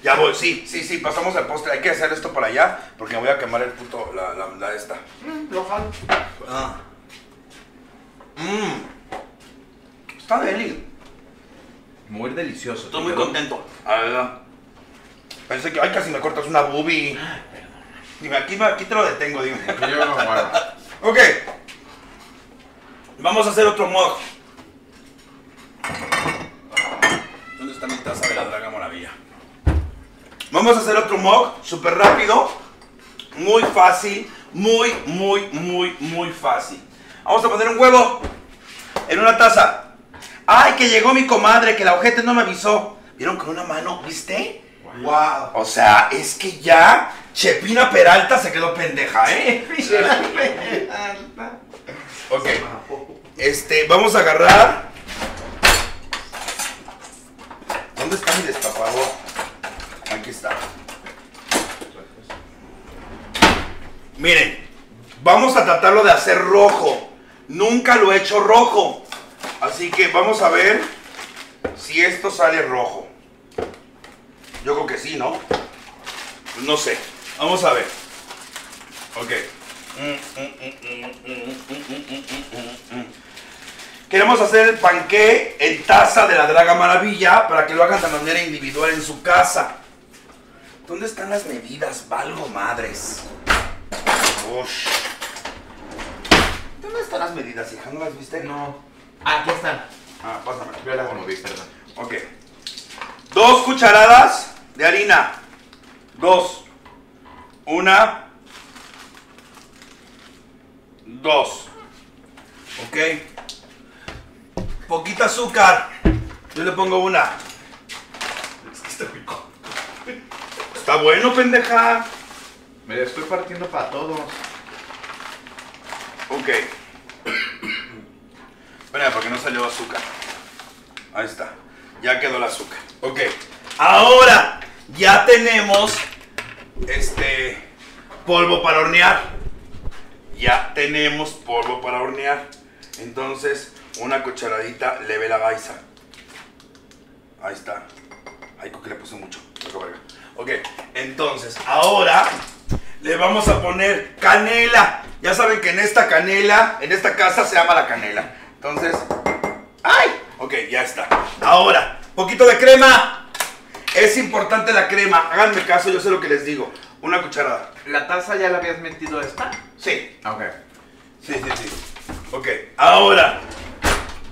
Ya voy, sí, sí, sí, pasamos al postre. Hay que hacer esto por allá porque me voy a quemar el puto, la, la, la esta. Mm, lo jalo. Ah. Mmm. Está deli. Muy delicioso. Estoy muy contento. La verdad. Pensé que, ay, casi me cortas una boobie. Dime, aquí, aquí te lo detengo, dime. Yo no guardo. Ok. Vamos a hacer otro mod. ¿Dónde está mi taza de la Draga Maravilla? Vamos a hacer otro mod súper rápido. Muy fácil. Muy, muy, muy, muy fácil. Vamos a poner un huevo en una taza. ¡Ay, que llegó mi comadre! Que la ojete no me avisó. ¿Vieron con una mano? ¿Viste? Wow. O sea, es que ya Chepina Peralta se quedó pendeja, ¿eh? ok. Este, vamos a agarrar. ¿Dónde está mi destapador? Aquí está. Miren, vamos a tratarlo de hacer rojo. Nunca lo he hecho rojo. Así que vamos a ver si esto sale rojo. Yo creo que sí, ¿no? No sé. Vamos a ver. Ok. Queremos hacer el panqué en taza de la Draga Maravilla para que lo hagan de manera individual en su casa. ¿Dónde están las medidas? Valgo madres. Ush. ¿Dónde están las medidas, hija? ¿No las viste? No. Aquí están. Ah, pásame. Yo las moví, perdón. Ok. Dos cucharadas de harina. Dos. Una. Dos. Ok. Poquita azúcar. Yo le pongo una. Es que está rico. Está bueno, pendeja. Me la estoy partiendo para todos. Ok. Espera, porque no salió azúcar. Ahí está. Ya quedó el azúcar. Ok. Ahora ya tenemos este polvo para hornear. Ya tenemos polvo para hornear. Entonces, una cucharadita leve la baisa. Ahí está. Ay, que le puse mucho. Ok, entonces, ahora le vamos a poner canela. Ya saben que en esta canela, en esta casa se llama la canela. Entonces, ¡ay! Ok, ya está. Ahora, poquito de crema. Es importante la crema. Háganme caso, yo sé lo que les digo. Una cucharada. ¿La taza ya la habías metido esta? Sí, Ok. sí, sí, sí. Ok, ahora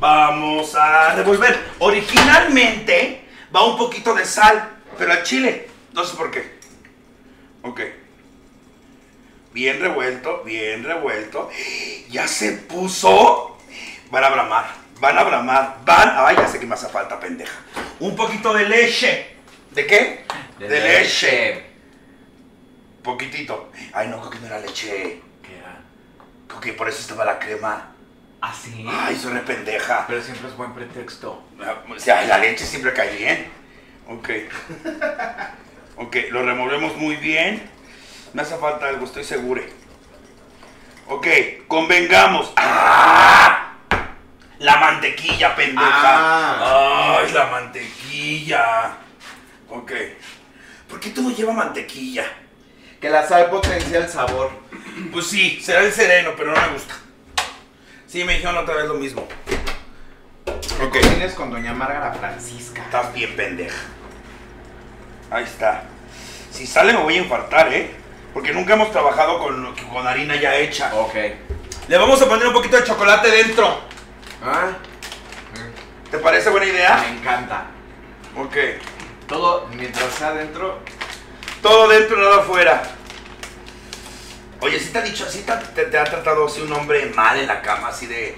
vamos a revolver. Originalmente va un poquito de sal, pero al chile. No sé por qué. Ok. Bien revuelto, bien revuelto. Ya se puso. Van a bramar, van a bramar, van. Ay, ya sé que me hace falta, pendeja. Un poquito de leche. ¿De qué? De, leche. Poquitito. Ay, no, creo que no era leche. ¿Qué era? Creo que por eso estaba la crema. ¿Ah, sí? Ay, re pendeja. Pero siempre es buen pretexto. O sea, la leche siempre cae bien. Ok. Ok, lo removemos muy bien. Me hace falta algo, estoy seguro. Ok, convengamos. ¡Ah! La mantequilla, pendeja. Ay, la mantequilla. Ok. ¿Por qué todo lleva mantequilla? Que la sal potencia el sabor. Pues sí, será el sereno, pero no me gusta. Sí, me dijeron otra vez lo mismo. Ok. Cocines con doña Márgara Francisca. Estás bien pendeja. Ahí está. Si sale me voy a infartar, ¿eh? Porque nunca hemos trabajado con, con harina ya hecha. Ok. Le vamos a poner un poquito de chocolate dentro. Ah, ¿Te parece buena idea? me encanta. Ok. Todo mientras sea adentro. Todo dentro, nada afuera. Oye, si te ha dicho, si te, ha tratado así un hombre mal en la cama, así de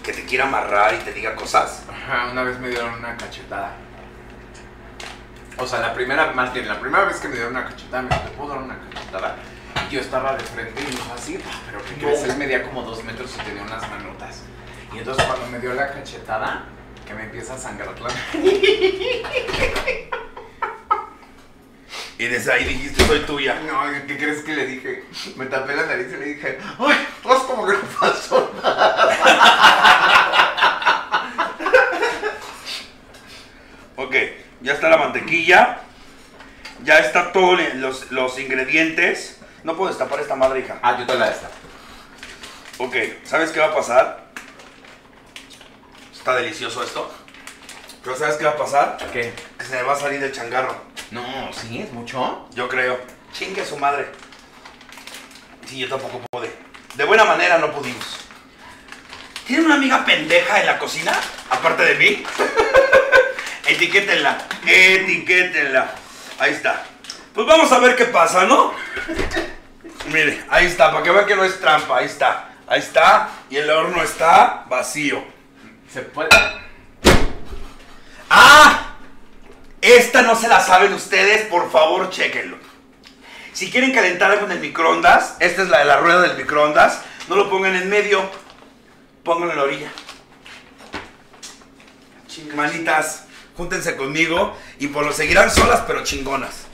que te quiera amarrar y te diga cosas. Ajá, una vez me dieron una cachetada. O sea, la primera, más bien, la primera vez que me dieron una cachetada, me dijo, ¿te puedo dar una cachetada? Y yo estaba de frente y me dijo así, "Ah, pero ¿qué crees? Él medía como dos metros y tenía unas manotas. Y entonces cuando me dio la cachetada, que me empieza a sangrar la Y desde ahí dijiste, soy tuya. No, ¿qué crees que le dije? Me tapé la nariz y le dije, ¡ay! Pues como que no pasó Ok, ya está la mantequilla. Ya está todos los, los ingredientes. No puedo destapar esta madre, hija. Ah, yo te la esta. Ok, ¿sabes qué va a pasar? Está delicioso esto. Pero ¿sabes qué va a pasar? ¿Qué? Que se me va a salir el changarro. No, ¿sí? ¿Es mucho? Yo creo. Chingue su madre. Sí, yo tampoco pude. De buena manera no pudimos. ¿Tienen una amiga pendeja en la cocina? Aparte de mí. Etiquétenla. Etiquétenla. Ahí está. Pues vamos a ver qué pasa, ¿no? Mire, ahí está, para que vean que no es trampa. Ahí está. Ahí está. Y el horno está vacío. ¿Se puede? ¡Ah! Esta no se la saben ustedes, por favor, chéquenlo. Si quieren calentar algo en el microondas, esta es la de la rueda del microondas, no lo pongan en medio, pónganlo en la orilla. Manitas, júntense conmigo y por lo seguirán solas pero chingonas.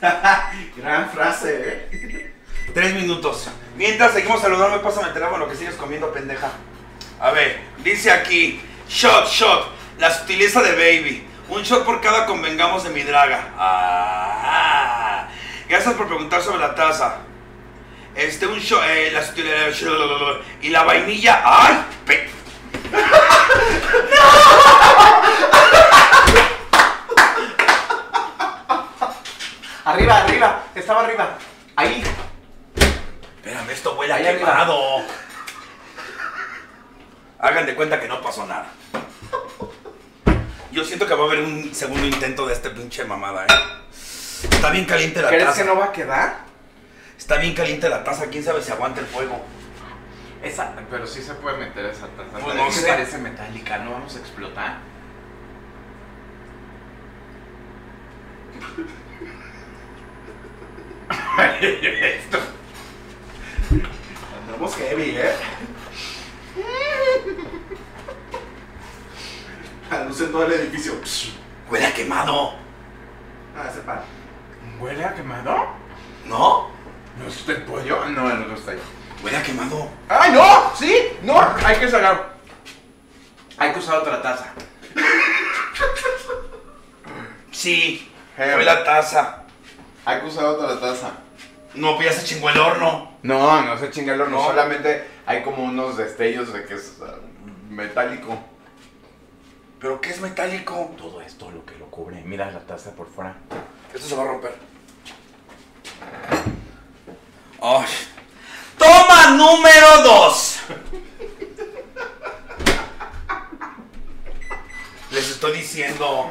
Gran frase, ¿eh? Tres minutos. Mientras seguimos saludando, pásame el teléfono que sigues comiendo, pendeja. A ver, dice aquí, shot, shot, la sutileza de baby. Un shot por cada convengamos de mi draga. Ah, gracias por preguntar sobre la taza. Este, un shot, eh, la sutileza, y la vainilla, ay, pe- Arriba, arriba, estaba arriba. Ahí. Espérame, esto huele a quemado. Hagan de cuenta que no pasó nada. Yo siento que va a haber un segundo intento de este pinche mamada, ¿eh? Está bien caliente la ¿Crees taza. que no va a quedar? Está bien caliente la taza, quién sabe si aguanta el fuego. Esa, pero sí se puede meter esa taza. Pues no es que sé. parece metálica, no vamos a explotar. Esto. Andamos heavy, ¿eh? A luz en todo el edificio. Huele a quemado, Ah, ese pan. ¿Huele a quemado? ¿no? ¿No es el pollo? No, no está ahí. Huele a quemado. ¡Ay, no! ¡Sí! ¡No! Hay que sacar. Hay que usar otra taza. Sí, Eh. huele a taza. Hay que usar otra taza. No, pues ya se chingó el horno. No, no se chinga el horno. No. Solamente hay como unos destellos de que es ah, metálico. ¿Pero qué es metálico? Todo esto lo que lo cubre. Mira la taza por fuera. Esto se va a romper. Ay. Toma número dos. Les estoy diciendo.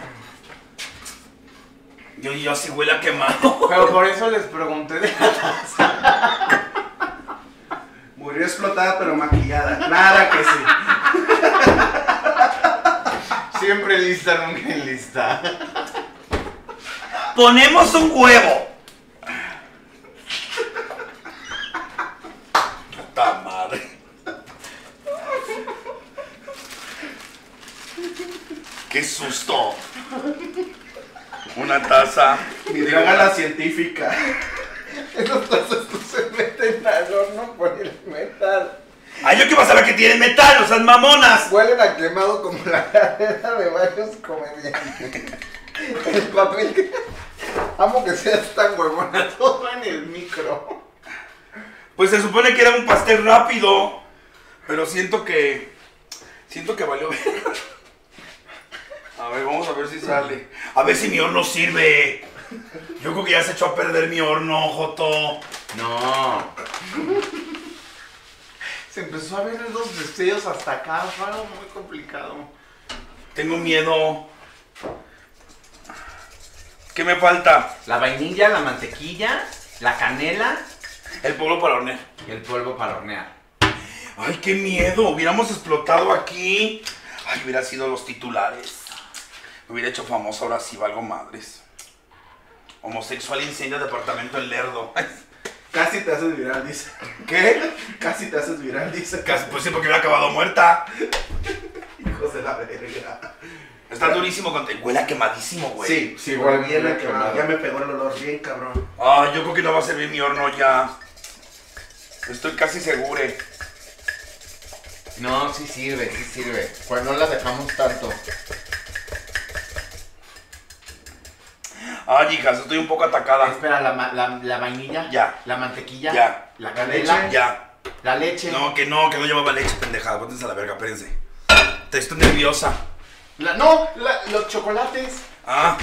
Yo, yo sí huele a quemado. Pero por eso les pregunté de la taza. Murió explotada pero maquillada. Claro que sí. Siempre lista, nunca en lista. Ponemos un huevo. Puta madre. Qué susto. Una taza. Mi la científica. Esas tazas no se meten al horno por el metal. Ay, tienen metal, o sea, mamonas. Huelen a quemado como la carrera de varios comediantes. El papel que... Amo que seas tan huevona todo en el micro. Pues se supone que era un pastel rápido. Pero siento que. Siento que valió. A ver, vamos a ver si sale. A ver si mi horno sirve. Yo creo que ya se echó a perder mi horno, Joto. No. Se empezó a ver los destellos hasta acá, fue algo muy complicado. Tengo miedo. ¿Qué me falta? La vainilla, la mantequilla, la canela El polvo para hornear. y el polvo para hornear. Ay, qué miedo. Hubiéramos explotado aquí. Ay, hubiera sido los titulares. Me hubiera hecho famoso, ahora sí valgo madres. Homosexual incendia departamento El Lerdo. Ay, Casi te haces viral, dice. ¿Qué? Casi te haces viral, dice. Casi, pues sí, porque hubiera acabado muerta. Hijos de la verga. Está durísimo. Con... Huele a quemadísimo, güey. Sí, sí, huele bien a quemado. quemado. Ya me pegó el olor bien cabrón. Ay, yo creo que no va a servir mi horno ya. Estoy casi seguro. No, sí sirve, sí sirve. Pues no la dejamos tanto. Ay, hijas, estoy un poco atacada. Espera, la, ma- la, la vainilla. Ya. La mantequilla. Ya. La canela. Ya. La leche. No, que no, que no llevaba leche, pendejada. Pónganse a la verga, espérense. Te estoy nerviosa. La, no, la- los chocolates. Ah.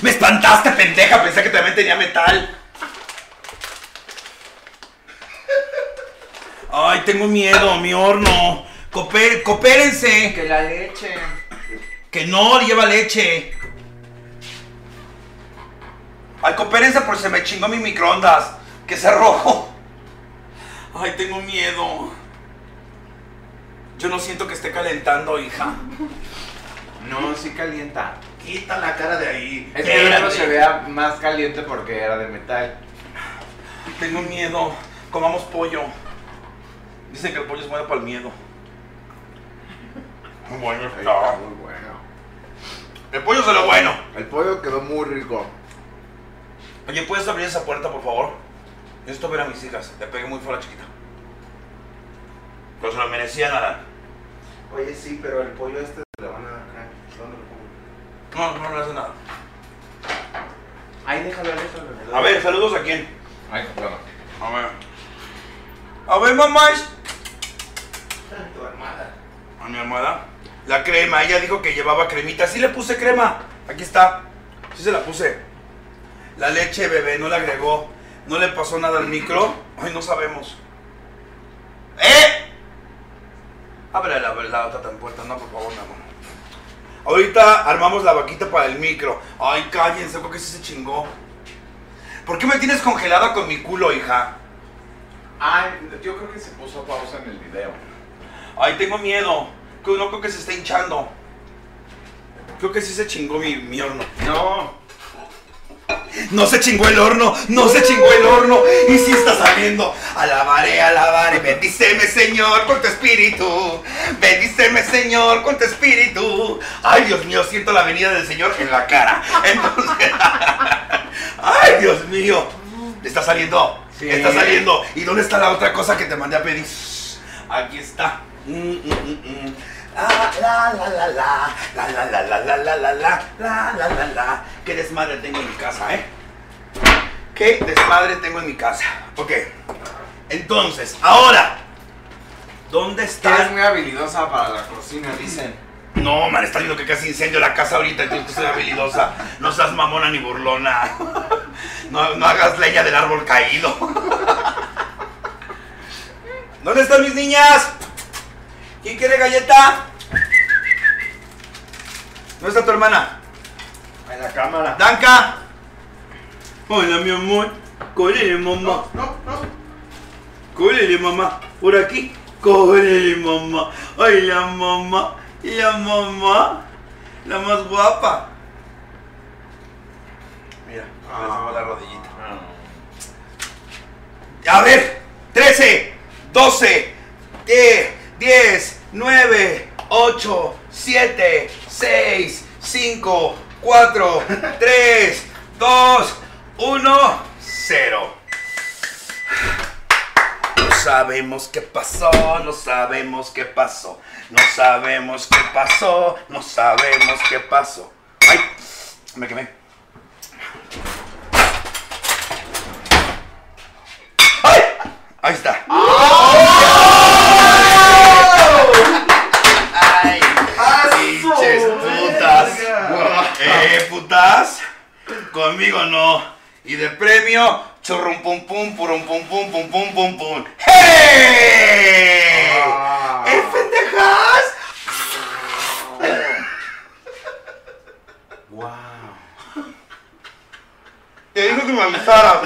Me espantaste, pendeja. Pensé que también tenía metal. Ay, tengo miedo, mi horno. Cooper- coopérense. Que la leche. Que no lleva leche. Ay, coopérense porque se me chingó mi microondas. Que sea rojo. Ay, tengo miedo. Yo no siento que esté calentando, hija. No, sí calienta. Quita la cara de ahí. Es que el otro se vea más caliente porque era de metal. Tengo miedo. Comamos pollo. Dicen que el pollo es bueno para el miedo. Muy bueno está. muy bueno. El pollo es de lo bueno. El pollo quedó muy rico. Oye, ¿puedes abrir esa puerta, por favor? Necesito ver a mis hijas. Le pegué muy fuerte a la chiquita. Pero se lo merecían, Alan. Oye, sí, pero el pollo este le van a dar acá. ¿Dónde lo pongo? No, no le hace nada. Ahí déjalo, déjalo. A ver, saludos a quién. Ay, bueno. A ver. A ver, mamá. Tu armada. A mi almohada. La crema, ella dijo que llevaba cremita. Sí le puse crema. Aquí está. Sí se la puse. La leche, bebé, no le agregó. No le pasó nada al micro. Ay, no sabemos. ¡Eh! Ábrele la, la otra tan puerta, no, por favor, mi amor. Ahorita armamos la vaquita para el micro. Ay, cállense, creo que sí se chingó. ¿Por qué me tienes congelada con mi culo, hija? Ay, yo creo que se puso pausa en el video. Ay, tengo miedo. Que No creo que se esté hinchando. Creo que sí se chingó mi, mi horno. No. No se chingó el horno, no se chingó el horno. Y sí está saliendo. Alabaré, alabaré. Bendíceme, Señor, con tu espíritu. Bendíceme, Señor, con tu espíritu. Ay, Dios mío, siento la venida del Señor en la cara. Entonces. Ay, Dios mío. Está saliendo. Sí. Está saliendo. ¿Y dónde está la otra cosa que te mandé a pedir? Aquí está. Mm, mm, mm. La la la la la la la la la la la la la la la la la Qué desmadre tengo en mi casa, ¿eh? Qué desmadre tengo en mi casa. Ok. Entonces, ahora. ¿Dónde Eres está? muy habilidosa para la cocina, dicen. No, man, está viendo que casi incendio la casa ahorita, entonces tú soy habilidosa. No seas mamona ni burlona. No, no hagas leña del árbol caído. ¿Dónde están mis niñas? ¿Quién quiere galleta? ¿Dónde está tu hermana? En la cámara. Danka. Hola, mi amor. Córrele, mamá. No, no. Córrele, mamá. Por aquí. Córrele, mamá. Ay, la mamá. La mamá. La más guapa. Mira, subo la rodillita. A ver, 13, 12, 10, 10, 9, 8, 7, 6, 5, 4, 3, 2, 1, 0. No sabemos qué pasó, no sabemos qué pasó, no sabemos qué pasó, no sabemos qué pasó. ¡Ay! Me quemé. ¡Ay! Ahí está. ¡Pinches putas! Conmigo no. Y de premio, churrum pum pum, purum pum pum pum pum pum pum. ¡Hey! Ah. ¡Eh, pendejas! Wow. Te dijo que me avisaras.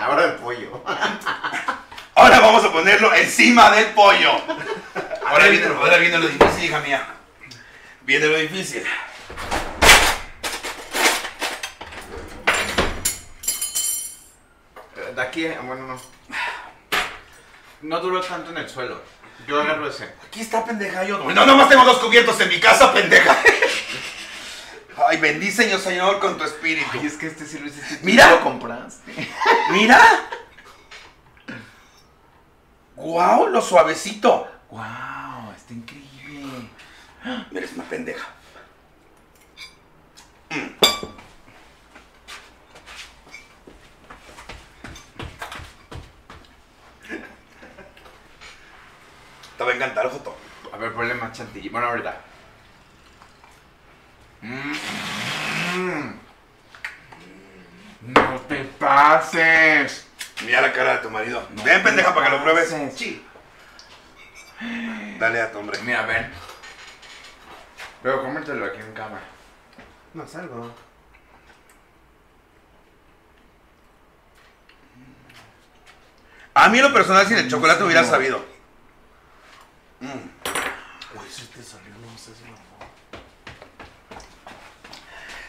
Ahora el pollo. Ahora vamos a ponerlo encima del pollo. Ahora viene, ahora viene lo difícil, hija mía. Viene lo difícil. De aquí, bueno, no. No duró tanto en el suelo. Yo agarro ese. Aquí está, pendeja. Yo no, nomás tengo dos cubiertos en mi casa, pendeja. Ay, bendícenos, Señor, con tu espíritu. Ay, es que este sí lo hiciste. Mira. Lo compraste. Mira. Guau, lo suavecito. Wow, está increíble. Eres una pendeja. Mm. Te va a encantar, Joto. A ver, ponle más chantilly. Bueno, ahorita. Mm. Mm. No te pases. Mira la cara de tu marido. Ven, pendeja, para que lo pruebes. Sí. Dale a tu hombre. Mira, ven. Pero cómetelo aquí en cámara. No salgo. A mí, en lo personal, sin el chocolate hubiera sabido. Mm. Uy, si te salió, no sé si.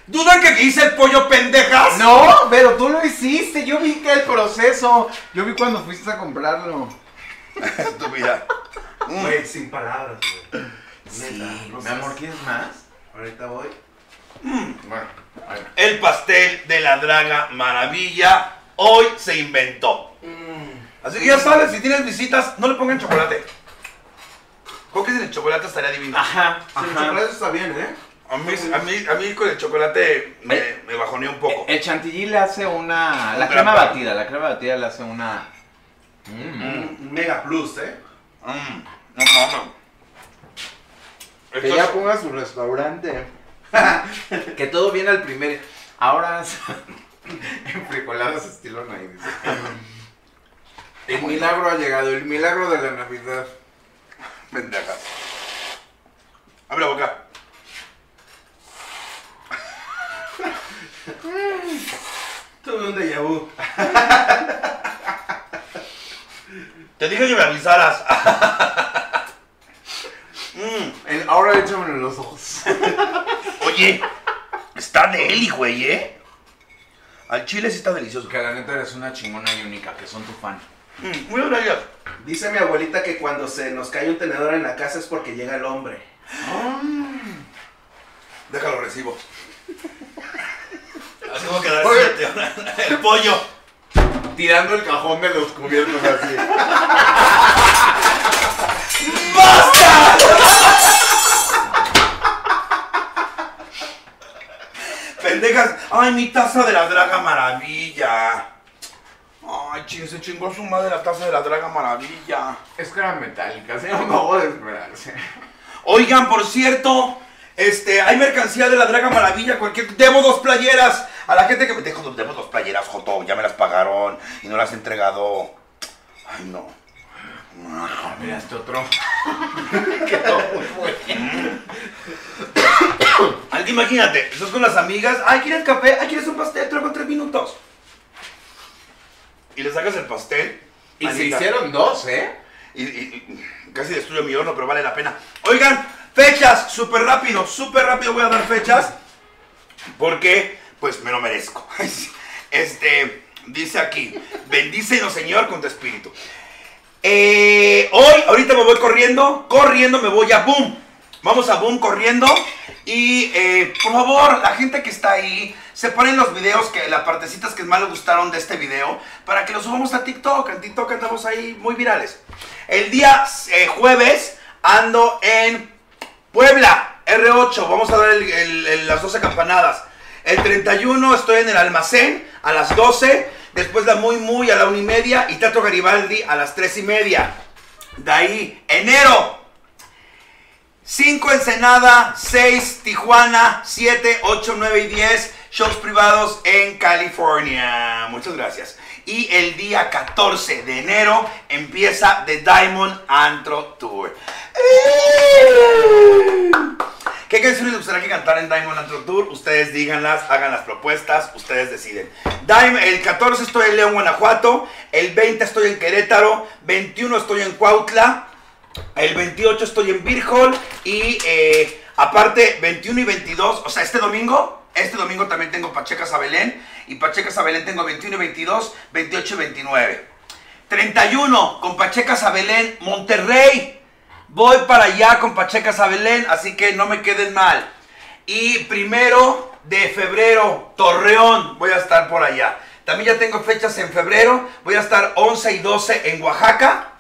¿Dudan que hice el pollo, pendejas? No, pero tú lo hiciste. Yo vi que el proceso. Yo vi cuando fuiste a comprarlo. Estúpida. Mm. Güey, sin palabras, güey. No Mi amor, ¿quieres más? Ahorita voy. Bueno, ahí va. El pastel de la draga maravilla hoy se inventó. Así que ya sabes, si tienes visitas, no le pongan chocolate. Creo que sin el chocolate estaría divino. Ajá, Sin chocolate está bien, ¿eh? A mí, a mí, a mí con el chocolate me, me bajoneó un poco. El chantilly le hace una. La Un crema batida, la crema batida le hace una. Mm. Un Mega plus, ¿eh? Mm, no mames. Que Esto ya es- ponga su restaurante. Que todo viene al primer. Ahora en frijoladas estilo Nay, dice. El milagro ha llegado, el milagro de la Navidad. Pendejas. Abre la boca. Te dije que me avisaras. Mm, El- ahora échamelo en los ojos. Oye, está deli, güey, ¿eh? Al chile sí está delicioso. Que la neta eres una chingona y única, que son tu fan. Mm, muy gracias. Dice mi abuelita que cuando se nos cae un tenedor en la casa es porque llega el hombre. Déjalo recibo. Así como siete. El pollo. Tirando el cajón de los cubiertos así. Pendejas. Ay, mi taza de la Draga Maravilla. Ay, ching, se chingó su madre la taza de la Draga Maravilla. Es que era metálica, así no acabo de esperarse. Oigan, por cierto, este, hay mercancía de la Draga Maravilla, cualquier. Debo dos playeras. A la gente que me dejo, debo dos playeras, Joto. Ya me las pagaron y no las he entregado. Ay, no. Mira este otro. Ay, Imagínate, estás con las amigas. Ay, ¿quieres café? Ay, ¿quieres un pastel? Traigo tres minutos. Y le sacas el pastel. Y se hicieron dos, ¿eh? Y, y- y casi destruyo mi horno, pero vale la pena. Oigan, fechas, súper rápido, súper rápido voy a dar fechas. Porque, pues me lo merezco. Este, dice aquí, bendícenos Señor con tu espíritu. Eh, hoy, ahorita me voy corriendo, corriendo me voy a Boom. Vamos a Boom corriendo. Y eh, por favor, la gente que está ahí, separen los videos, que las partecitas que más les gustaron de este video, para que los subamos a TikTok. En TikTok andamos ahí muy virales. El día eh, jueves ando en Puebla, R8. Vamos a dar las 12 campanadas. El 31 estoy en el almacén a las 12. Después la muy muy a la 1 y media. Y Teatro Garibaldi a las 3 y media. De ahí, enero. 5 Ensenada, 6 Tijuana, 7, 8, 9 y 10 shows privados en California. Muchas gracias. Y el día 14 de enero empieza The Diamond Antro Tour. ¿Qué canciones les gustaría que cantara en Diamond Antro Tour? Ustedes díganlas, hagan las propuestas, ustedes deciden. El 14 estoy en León, Guanajuato. El 20 estoy en Querétaro. 21 estoy en Cuautla. El 28 estoy en Beer Hall y eh, aparte 21 y 22, o sea, este domingo, este domingo también tengo Pachecas a Belén y Pachecas a Belén tengo 21 y 22, 28 y 29. 31 con Pachecas a Belén, Monterrey. Voy para allá con Pachecas a Belén, así que no me queden mal. Y primero de febrero, Torreón, voy a estar por allá. También ya tengo fechas en febrero, voy a estar 11 y 12 en Oaxaca.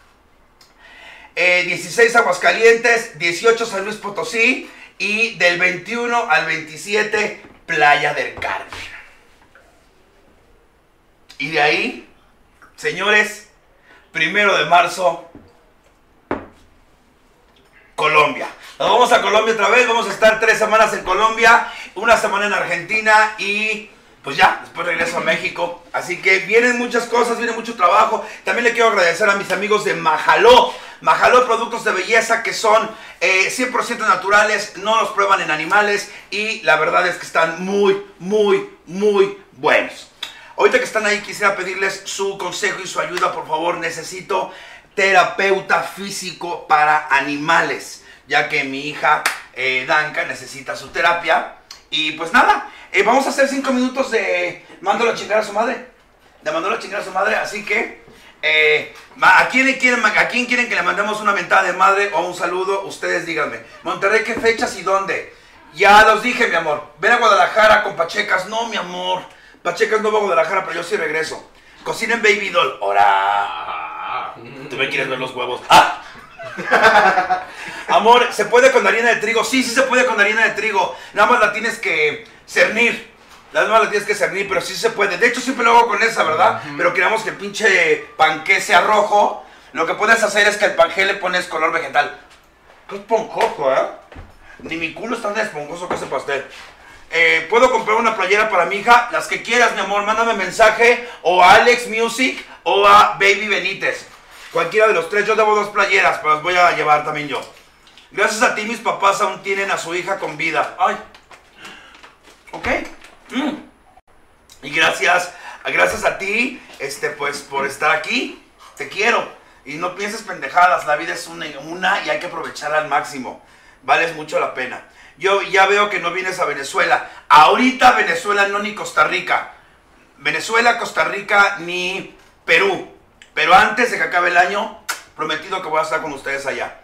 Eh, 16 Aguascalientes, 18 San Luis Potosí y del 21 al 27 Playa del Carmen. Y de ahí, señores, primero de marzo, Colombia. Nos vamos a Colombia otra vez, vamos a estar tres semanas en Colombia, una semana en Argentina y pues ya, después regreso a México. Así que vienen muchas cosas, viene mucho trabajo. También le quiero agradecer a mis amigos de Majaló. Majaló productos de belleza que son eh, 100% naturales, no los prueban en animales y la verdad es que están muy, muy, muy buenos. Ahorita que están ahí quisiera pedirles su consejo y su ayuda, por favor, necesito terapeuta físico para animales, ya que mi hija eh, Danka necesita su terapia. Y pues nada, eh, vamos a hacer cinco minutos de mándalo a chingar a su madre. De mándalo a chingar a su madre, así que... eh, ¿a, quién quieren, ¿A quién quieren que le mandemos una mentada de madre o un saludo? Ustedes díganme. Monterrey, ¿qué fechas y dónde? Ya los dije, mi amor. Ven a Guadalajara con Pachecas. No, mi amor. Pachecas no va a Guadalajara, pero yo sí regreso. Cocinen Baby Doll. Ahora. Tú me quieres ver los huevos. ¡Ah! Amor, ¿se puede con harina de trigo? Sí, sí se puede con harina de trigo. Nada más la tienes que cernir. Nada más la tienes que cernir, pero sí se puede. De hecho, siempre lo hago con esa, ¿verdad? Pero queremos que el pinche panqué sea rojo. Lo que puedes hacer es que al panqué le pones color vegetal. Qué esponjoso, ¿eh? Ni mi culo es tan esponjoso que ese pastel. Eh, ¿Puedo comprar una playera para mi hija? Las que quieras, mi amor. Mándame mensaje o a Alex Music o a Baby Benítez. Cualquiera de los tres. Yo debo dos playeras, pero las voy a llevar también yo. Gracias a ti, mis papás aún tienen a su hija con vida. Ay. ¿Ok? Mm. Y gracias Gracias a ti, este, pues, por estar aquí. Te quiero. Y no pienses pendejadas, la vida es una, y hay que aprovecharla al máximo. Vales mucho la pena. Yo ya veo que no vienes a Venezuela. Ahorita Venezuela no ni Costa Rica. Venezuela, Costa Rica ni Perú. Pero antes de que acabe el año, prometido que voy a estar con ustedes allá.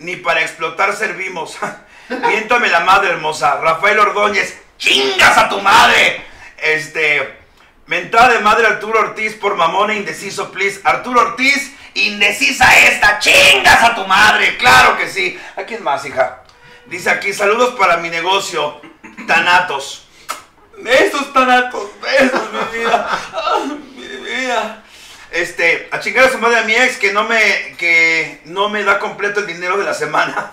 Ni para explotar servimos. Miéntame la madre hermosa. Rafael Ordóñez, chingas a tu madre. Este, mentada de madre Arturo Ortiz por mamón e indeciso, please. Arturo Ortiz, indecisa esta, chingas a tu madre. Claro que sí. ¿A quién más, hija? Dice aquí, saludos para mi negocio, Tanatos. Besos, Tanatos, besos, mi vida. Mi vida. Este, a chingar a su madre a mi ex que no me, que no me da completo el dinero de la semana.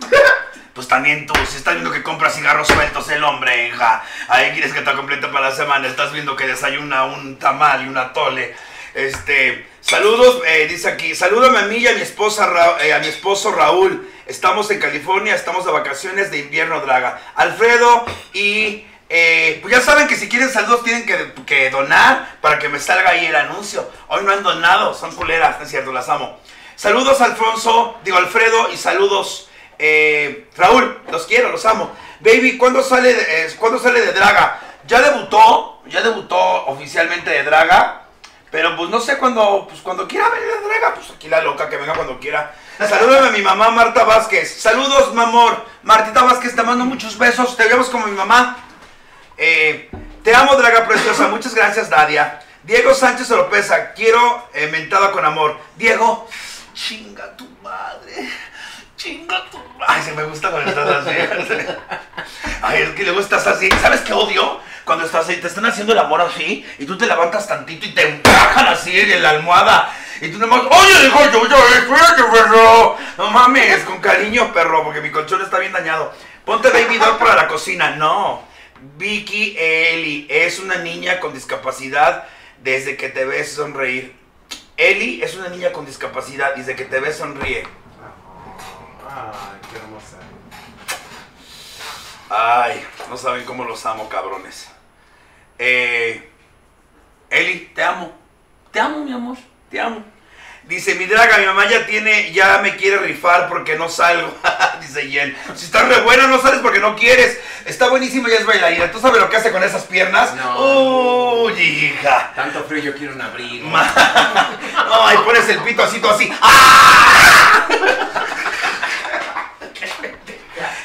Pues también tú, si estás viendo que compra cigarros sueltos el hombre, hija. Ahí quieres que te complete para la semana. Estás viendo que desayuna un tamal y una tole. Este, saludos, eh, dice aquí, salúdame a mí y a mi esposa, eh, a mi esposo Raúl. Estamos en California, estamos de vacaciones de invierno, Draga. Alfredo y eh, pues ya saben que si quieren saludos tienen que, donar para que me salga ahí el anuncio. Hoy no han donado, son culeras, es cierto, las amo. Saludos Alfonso, digo Alfredo y saludos eh, Raúl, los quiero, los amo. Baby, ¿cuándo sale, de, eh, ¿cuándo sale de Draga? Ya debutó, ya debutó oficialmente de Draga. Pero pues no sé cuándo, pues cuando quiera venir de Draga, pues aquí la loca que venga cuando quiera. Salúdame a mi mamá Marta Vázquez. Saludos, mi amor. Martita Vázquez, te mando muchos besos. Te vemos como mi mamá. Eh, te amo, Draga Preciosa. Muchas gracias, Dadia. Diego Sánchez Oropesa, quiero eh, mentada con amor. Diego, chinga tu madre. Chinga tu. Ay, se me gusta cuando estás así. Ay, es que luego estás así. ¿Sabes qué odio? Cuando estás ahí, te están haciendo el amor así y tú te levantas tantito y te encajan así en la almohada. Y tú nomás, oye, dijo yo, yo, espérate, perro. No mames, con cariño, perro, porque mi colchón está bien dañado. Ponte baby doll para la cocina. No. Vicky Eli es una niña con discapacidad desde que te ves sonreír. Eli es una niña con discapacidad desde que te ves sonríe. Ay, qué hermosa. Ay, no saben cómo los amo, cabrones. Eh, Eli, te amo. Te amo, mi amor. Te amo. Dice, mi draga, mi mamá ya tiene, ya me quiere rifar porque no salgo. Dice Jen. Si estás re buena, no sales porque no quieres. Está buenísima y es bailarina. ¿Tú sabes lo que hace con esas piernas? No. Uy, hija. Tanto frío, yo quiero un abrigo. Ma- No, y pones el pito así, tú así. ¡Ah!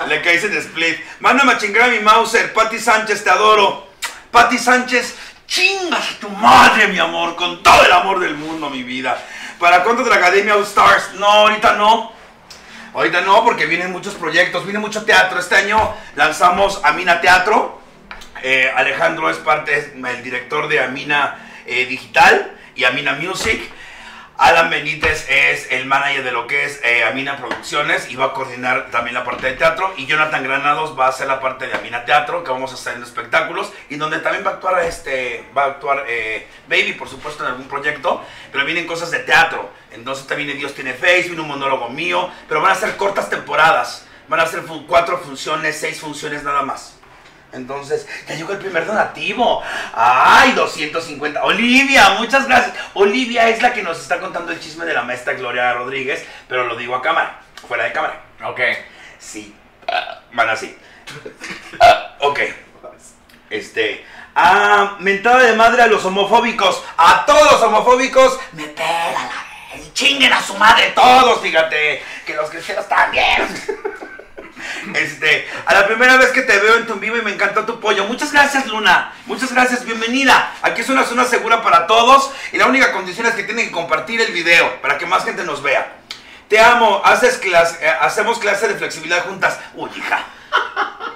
Le caes en split. Mándame a chingar a mi Mauser. Patti Sánchez, te adoro. Patti Sánchez, chingas a tu madre, mi amor. Con todo el amor del mundo, mi vida. ¿Para cuándo de la Academia All Stars? No, ahorita no. Ahorita no, porque vienen muchos proyectos, viene mucho teatro. Este año lanzamos Amina Teatro. Eh, Alejandro es parte, el director de Amina eh, Digital y Amina Music. Alan Benítez es el manager de lo que es eh, Amina Producciones y va a coordinar también la parte de teatro. Y Jonathan Granados va a hacer la parte de Amina Teatro, que vamos a estar en espectáculos y donde también va a actuar, este, va a actuar eh, Baby, por supuesto, en algún proyecto. Pero vienen cosas de teatro. Entonces también Dios tiene Face, viene un monólogo mío. Pero van a ser cortas temporadas. Van a ser cuatro funciones, seis funciones nada más. Entonces, ya llegó el primer donativo. ¡Ay, 250! Olivia, muchas gracias. Olivia es la que nos está contando el chisme de la maestra Gloria Rodríguez, pero lo digo a cámara, fuera de cámara. Ok. Sí, van así. Ok. Este. Ah, mentada de madre a los homofóbicos. A todos los homofóbicos. Me pega la. Chinguen a su madre todos, fíjate. Que los cristianos también. Este, a la primera vez que te veo en tu vivo y me encantó tu pollo. Muchas gracias, Luna. Muchas gracias, bienvenida. Aquí es una zona segura para todos y la única condición es que tienen que compartir el video para que más gente nos vea. Te amo, haces clase, eh, hacemos clase de flexibilidad juntas. Uy, hija.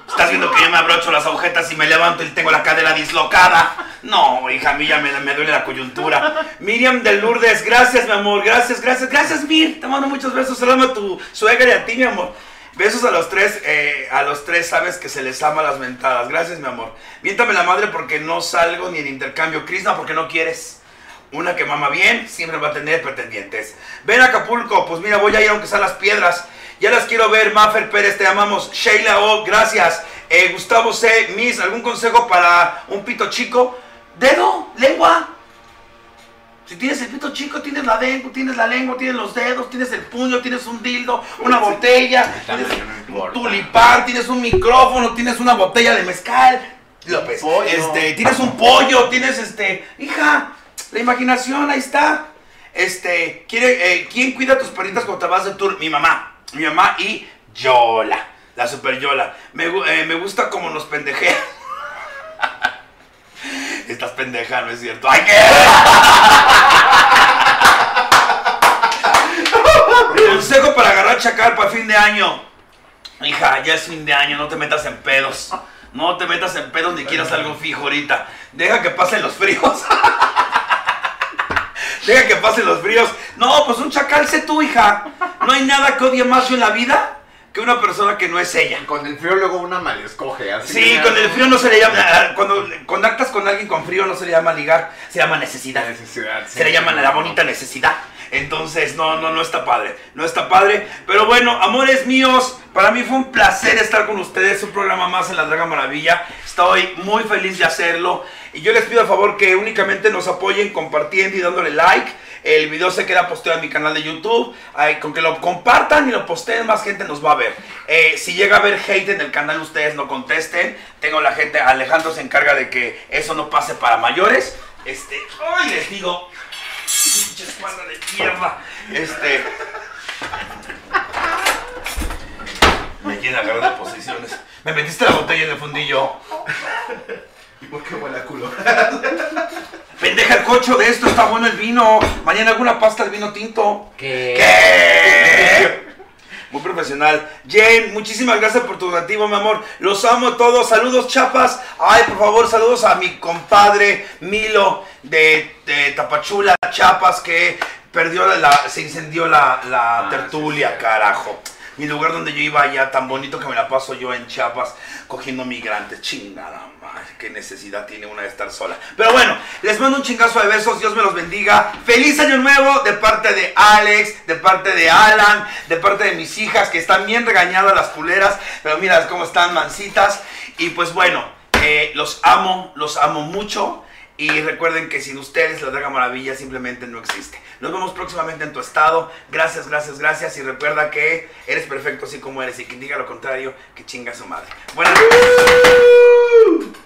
Estás viendo que yo me abrocho las agujetas y me levanto y tengo la cadera dislocada. No, hija, a mí ya me, duele la coyuntura. Miriam de Lourdes, gracias, mi amor. Gracias, gracias, gracias, Mir. Te mando muchos besos. Saludos a tu suegra y a ti, mi amor. Besos a los tres, eh, a los tres sabes que se les ama las mentadas. Gracias, mi amor. Miéntame la madre porque no salgo ni en intercambio. Krishna, porque no quieres. Una que mama bien siempre va a tener pretendientes. Ven a Acapulco, pues mira, voy a ir aunque sean las piedras. Ya las quiero ver, Maffer Pérez, te amamos. Sheila O, gracias. Eh, Gustavo C, Miss, ¿algún consejo para un pito chico? dedo, lengua. Si tienes el pito chico, tienes la lengua, tienes la lengua, tienes los dedos, tienes el puño, tienes un dildo, una botella, tienes un tulipán, tienes un micrófono, tienes una botella de mezcal. López, este, tienes un pollo, tienes este, hija, la imaginación, ahí está. Este, quiere, eh, ¿quién cuida a tus perritas cuando te vas de tour? Mi mamá, mi mamá y Yola, la super Yola. Me, eh, me gusta como nos pendejean. Estás pendeja, ¿no es cierto? ¡Ay, qué! Consejo para agarrar chacal para fin de año. Hija, ya es fin de año, no te metas en pedos. No te metas en pedos ni quieras algo fijo ahorita. Deja que pasen los fríos. Deja que pasen los fríos. No, pues un chacal sé tú, hija. No hay nada que odie más yo en la vida que una persona que no es ella. Con el frío luego una mal escoge. Así Sí, con el frío no se le llama. ah, Cuando conectas con alguien con frío no se le llama ligar, se llama necesidad. Necesidad. Se le llama la bonita necesidad. Entonces, no, no, no está padre. No está padre. Pero bueno, amores míos, para mí fue un placer estar con ustedes. Un programa más en La Draga Maravilla. Estoy muy feliz de hacerlo. Y yo les pido a favor que únicamente nos apoyen compartiendo y dándole like. El video se queda posteado en mi canal de YouTube. Con que lo compartan y lo posteen, más gente nos va a ver. Eh, si llega a haber hate en el canal, ustedes no contesten. Tengo la gente, Alejandro se encarga de que eso no pase para mayores. Este, hoy les digo, espalda de mierda. Este. Me quieren agarrar de posiciones. Me metiste la botella en el fundillo. ¿Y por qué huele a culo? Pendeja el cocho de esto, está bueno el vino. Mañana alguna pasta de vino tinto. ¿Qué? ¿Qué? Muy profesional. Jane, muchísimas gracias por tu donativo, mi amor. Los amo a todos. Saludos, chapas. Ay, por favor, saludos a mi compadre Milo de, de Tapachula, Chapas, que perdió la, la- se incendió la, la Ah, tertulia, sí, sí. carajo. Mi lugar donde yo iba allá, tan bonito que me la paso yo en Chiapas, cogiendo migrantes. Chingada madre, qué necesidad tiene una de estar sola. Pero bueno, les mando un chingazo de besos, Dios me los bendiga. Feliz año nuevo de parte de Alex, de parte de Alan, de parte de mis hijas que están bien regañadas las culeras, pero mira cómo están mansitas. Y pues bueno, eh, los amo, los amo mucho. Y recuerden que sin ustedes la Draga Maravilla simplemente no existe. Nos vemos próximamente en tu estado. Gracias, gracias, gracias. Y recuerda que eres perfecto así como eres. Y quien diga lo contrario, que chinga su madre. Buenas noches.